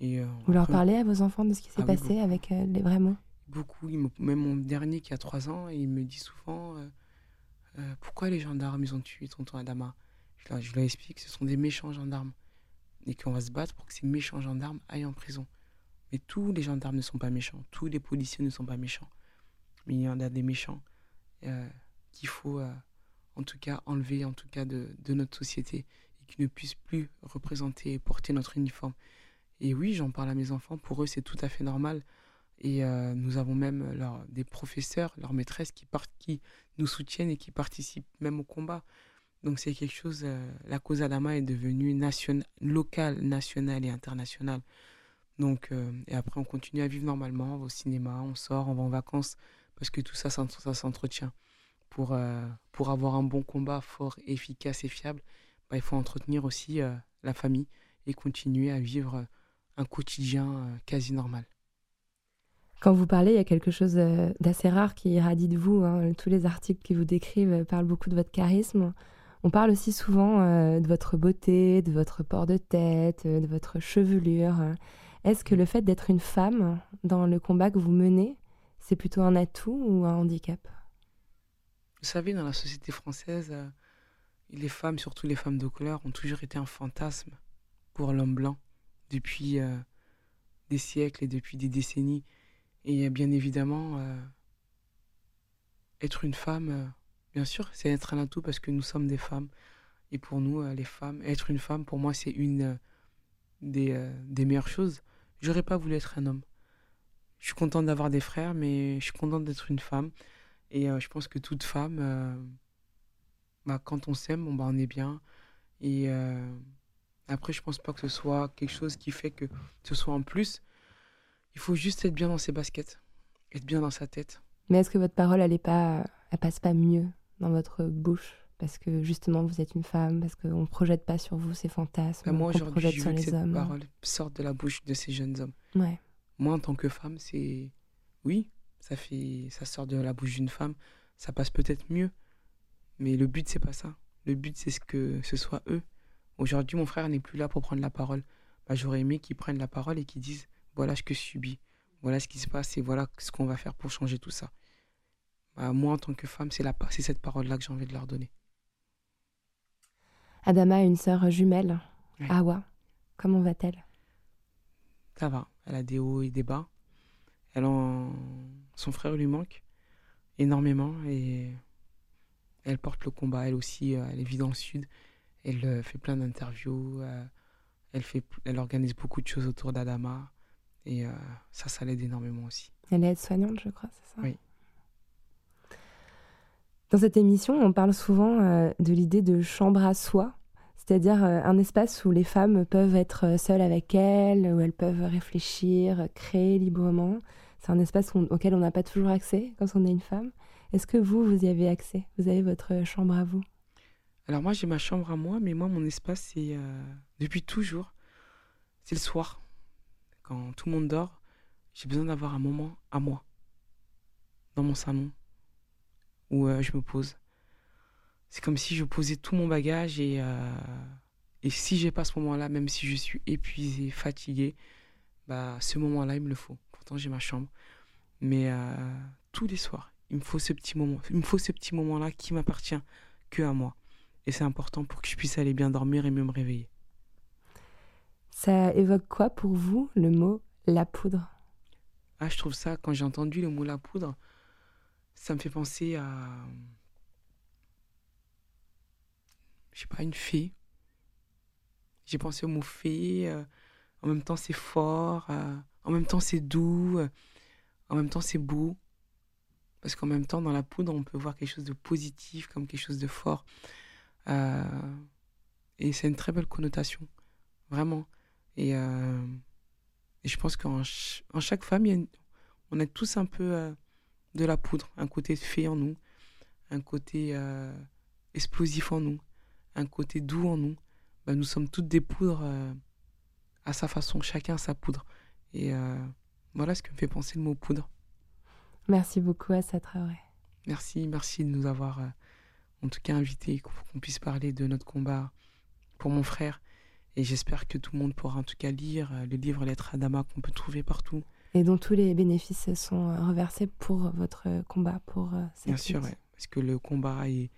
Et, euh, Vous leur parlez à vos enfants de ce qui s'est ah passé avec euh, les vrais mots Beaucoup. même mon dernier qui a 3 ans, il me dit souvent euh, Pourquoi les gendarmes, ils ont tué tonton Adama? Je leur, je leur explique que ce sont des méchants gendarmes. Et qu'on va se battre pour que ces méchants gendarmes aillent en prison. Mais tous les gendarmes ne sont pas méchants. Tous les policiers ne sont pas méchants. Mais il y en a des méchants qu'il faut en tout cas enlever en tout cas de, notre société et qui ne puissent plus représenter et porter notre uniforme. Et oui, j'en parle à mes enfants, pour eux c'est tout à fait normal. Et euh, nous avons même leur, des professeurs, leurs maîtresses qui, qui nous soutiennent et qui participent même au combat. Donc c'est quelque chose, euh, la cause Adama est devenue nationale, locale, nationale et internationale. Donc, euh, et après on continue à vivre normalement, on va au cinéma, on sort, on va en vacances, parce que tout ça, ça s'entretient pour, euh, pour avoir un bon combat fort, efficace et fiable, bah, il faut entretenir aussi euh, la famille et continuer à vivre un quotidien euh, quasi normal. Quand vous parlez, il y a quelque chose euh, d'assez rare qui irradie de vous. hein. Tous les articles qui vous décrivent euh, parlent beaucoup de votre charisme. On parle aussi souvent euh, de votre beauté, de votre port de tête, euh, de votre chevelure. Est-ce que le fait d'être une femme dans le combat que vous menez, c'est plutôt un atout ou un handicap? Vous savez, dans la société française, euh, les femmes, surtout les femmes de couleur, ont toujours été un fantasme pour l'homme blanc depuis euh, des siècles et depuis des décennies. Et bien évidemment, euh, être une femme, bien sûr, c'est être un atout parce que nous sommes des femmes. Et pour nous, les femmes, être une femme, pour moi, c'est une des, des meilleures choses. J'aurais pas voulu être un homme. Je suis contente d'avoir des frères, mais je suis contente d'être une femme. Et euh, je pense que toute femme, euh, bah, quand on s'aime, bon, bah, on est bien. Et euh, après, je pense pas que ce soit quelque chose qui fait que ce soit en plus. Il faut juste être bien dans ses baskets, être bien dans sa tête. Mais est-ce que votre parole, elle est pas, elle passe pas mieux dans votre bouche? Parce que justement vous êtes une femme, parce qu'on ne projette pas sur vous ces fantasmes, Bah, moi, aujourd'hui, projette je sur que les cette hommes. parole sorte de la bouche de ces jeunes hommes. Ouais. Moi, en tant que femme, c'est. Oui, ça, fait... ça sort de la bouche d'une femme. Ça passe peut-être mieux. Mais le but, c'est pas ça. Le but, c'est ce que ce soit eux. Aujourd'hui, mon frère n'est plus là pour prendre la parole. Bah, J'aurais aimé qu'ils prennent la parole et qu'ils disent voilà ce que je subis, voilà ce qui se passe et voilà ce qu'on va faire pour changer tout ça. Bah, moi, en tant que femme, c'est la... c'est cette parole-là que j'ai envie de leur donner. Adama a une sœur jumelle, Ouais. Awa. Comment va-t-elle? Ça va. Elle a des hauts et des bas. Elle en... Son frère lui manque énormément et elle porte le combat. Elle aussi, euh, elle vit dans le sud. Elle euh, fait plein d'interviews. euh, elle, fait... elle organise beaucoup de choses autour d'Adama. Et ça, ça l'aide énormément aussi. Elle est aide-soignante, je crois, c'est ça? Oui. Dans cette émission, on parle souvent de l'idée de chambre à soi, c'est-à-dire euh, un espace où les femmes peuvent être euh, seules avec elles, où elles peuvent réfléchir, créer librement. C'est un espace auquel on n'a pas toujours accès quand on est une femme. Est-ce que vous, vous y avez accès? Vous avez votre chambre à vous? Alors moi, j'ai ma chambre à moi, mais moi, mon espace, c'est euh, depuis toujours, c'est le soir. Quand tout le monde dort, j'ai besoin d'avoir un moment à moi, dans mon salon, où euh, je me pose. C'est comme si je posais tout mon bagage et, euh, et si j'ai pas ce moment-là, même si je suis épuisé, fatigué, bah ce moment-là, il me le faut. Pourtant, j'ai ma chambre. Mais euh, tous les soirs, il me faut ce petit moment. Il me faut ce petit moment-là qui m'appartient que à moi. Et c'est important pour que je puisse aller bien dormir et mieux me réveiller. Ça évoque quoi pour vous le mot la poudre Ah, je trouve ça, quand j'ai entendu le mot la poudre, ça me fait penser à. Je sais pas, une fée. J'ai pensé au mot fée. euh, en même temps, c'est fort. euh, en même temps, c'est doux. euh, en même temps, c'est beau. Parce qu'en même temps, dans la poudre, on peut voir quelque chose de positif, comme quelque chose de fort. Et c'est une très belle connotation. Vraiment. Et, je pense qu'en ch- en chaque femme, on a tous un peu de la poudre, un côté fée en nous, un côté explosif en nous, un côté doux en nous. Ben, nous sommes toutes des poudres euh, à sa façon, chacun sa poudre. Et euh, voilà ce que me fait penser le mot poudre. Merci beaucoup à Traoré. Merci, merci de nous avoir euh, en tout cas invités pour qu'on puisse parler de notre combat pour mon frère. Et j'espère que tout le monde pourra en tout cas lire le livre Lettre à Dama qu'on peut trouver partout. Et dont tous les bénéfices sont reversés pour votre combat, pour cette Bien sûr, ouais. parce que le combat et,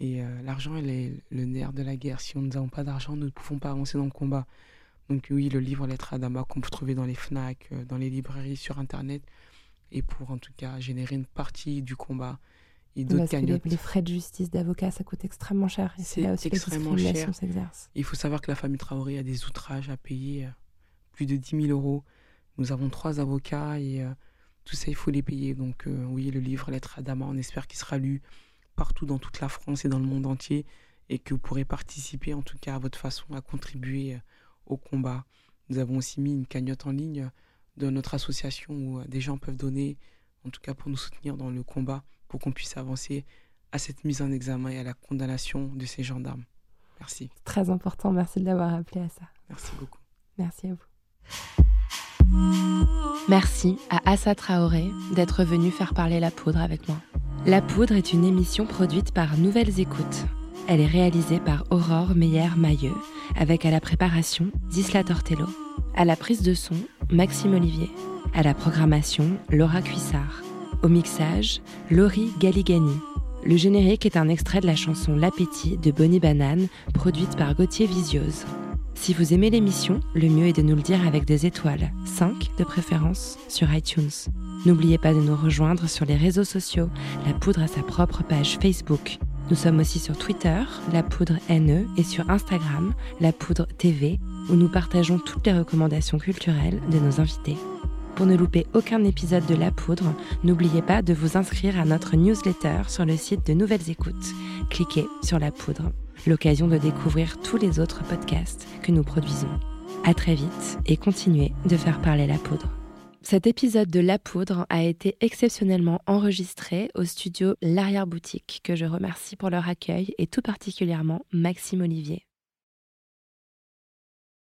et euh, l'argent, elle est le nerf de la guerre. Si nous n'avons pas d'argent, nous ne pouvons pas avancer dans le combat. Donc oui, le livre Lettre à Dama qu'on peut trouver dans les FNAC, euh, dans les librairies, sur Internet, et pour en tout cas générer une partie du combat et d'autres que les, cagnottes. les frais de justice d'avocat, ça coûte extrêmement cher. C'est là aussi extrêmement cher. s'exerce. Il faut savoir que la famille Traoré a des outrages à payer, euh, plus de 10 000 euros. Nous avons trois avocats et euh, tout ça, il faut les payer. Donc euh, oui, le livre Lettre à Dama, on espère qu'il sera lu partout dans toute la France et dans le monde entier et que vous pourrez participer en tout cas à votre façon à contribuer euh, au combat. Nous avons aussi mis une cagnotte en ligne euh, de notre association où euh, des gens peuvent donner, en tout cas pour nous soutenir dans le combat, pour qu'on puisse avancer à cette mise en examen et à la condamnation de ces gendarmes. Merci. C'est très important. Merci de l'avoir rappelé à ça. Merci beaucoup. Merci à vous. Merci à Assa Traoré d'être venu faire parler la poudre avec moi. La poudre est une émission produite par Nouvelles Écoutes. Elle est réalisée par Aurore Meyer-Mailleux, avec à la préparation Zisla Tortello. À la prise de son, Maxime Olivier. À la programmation, Laura Cuissard. Au mixage, Laurie Galigani. Le générique est un extrait de la chanson L'appétit de Bonnie Banane, produite par Gauthier Visiose. Si vous aimez l'émission, le mieux est de nous le dire avec des étoiles, 5 de préférence, sur iTunes. N'oubliez pas de nous rejoindre sur les réseaux sociaux. La Poudre a sa propre page Facebook. Nous sommes aussi sur Twitter, La Poudre NE, et sur Instagram, La Poudre TV, où nous partageons toutes les recommandations culturelles de nos invités. Pour ne louper aucun épisode de La Poudre, n'oubliez pas de vous inscrire à notre newsletter sur le site de Nouvelles Écoutes. Cliquez sur La Poudre, l'occasion de découvrir tous les autres podcasts que nous produisons. À très vite et continuez de faire parler la poudre. Cet épisode de La Poudre a été exceptionnellement enregistré au studio L'Arrière-Boutique, que je remercie pour leur accueil et tout particulièrement Maxime Olivier.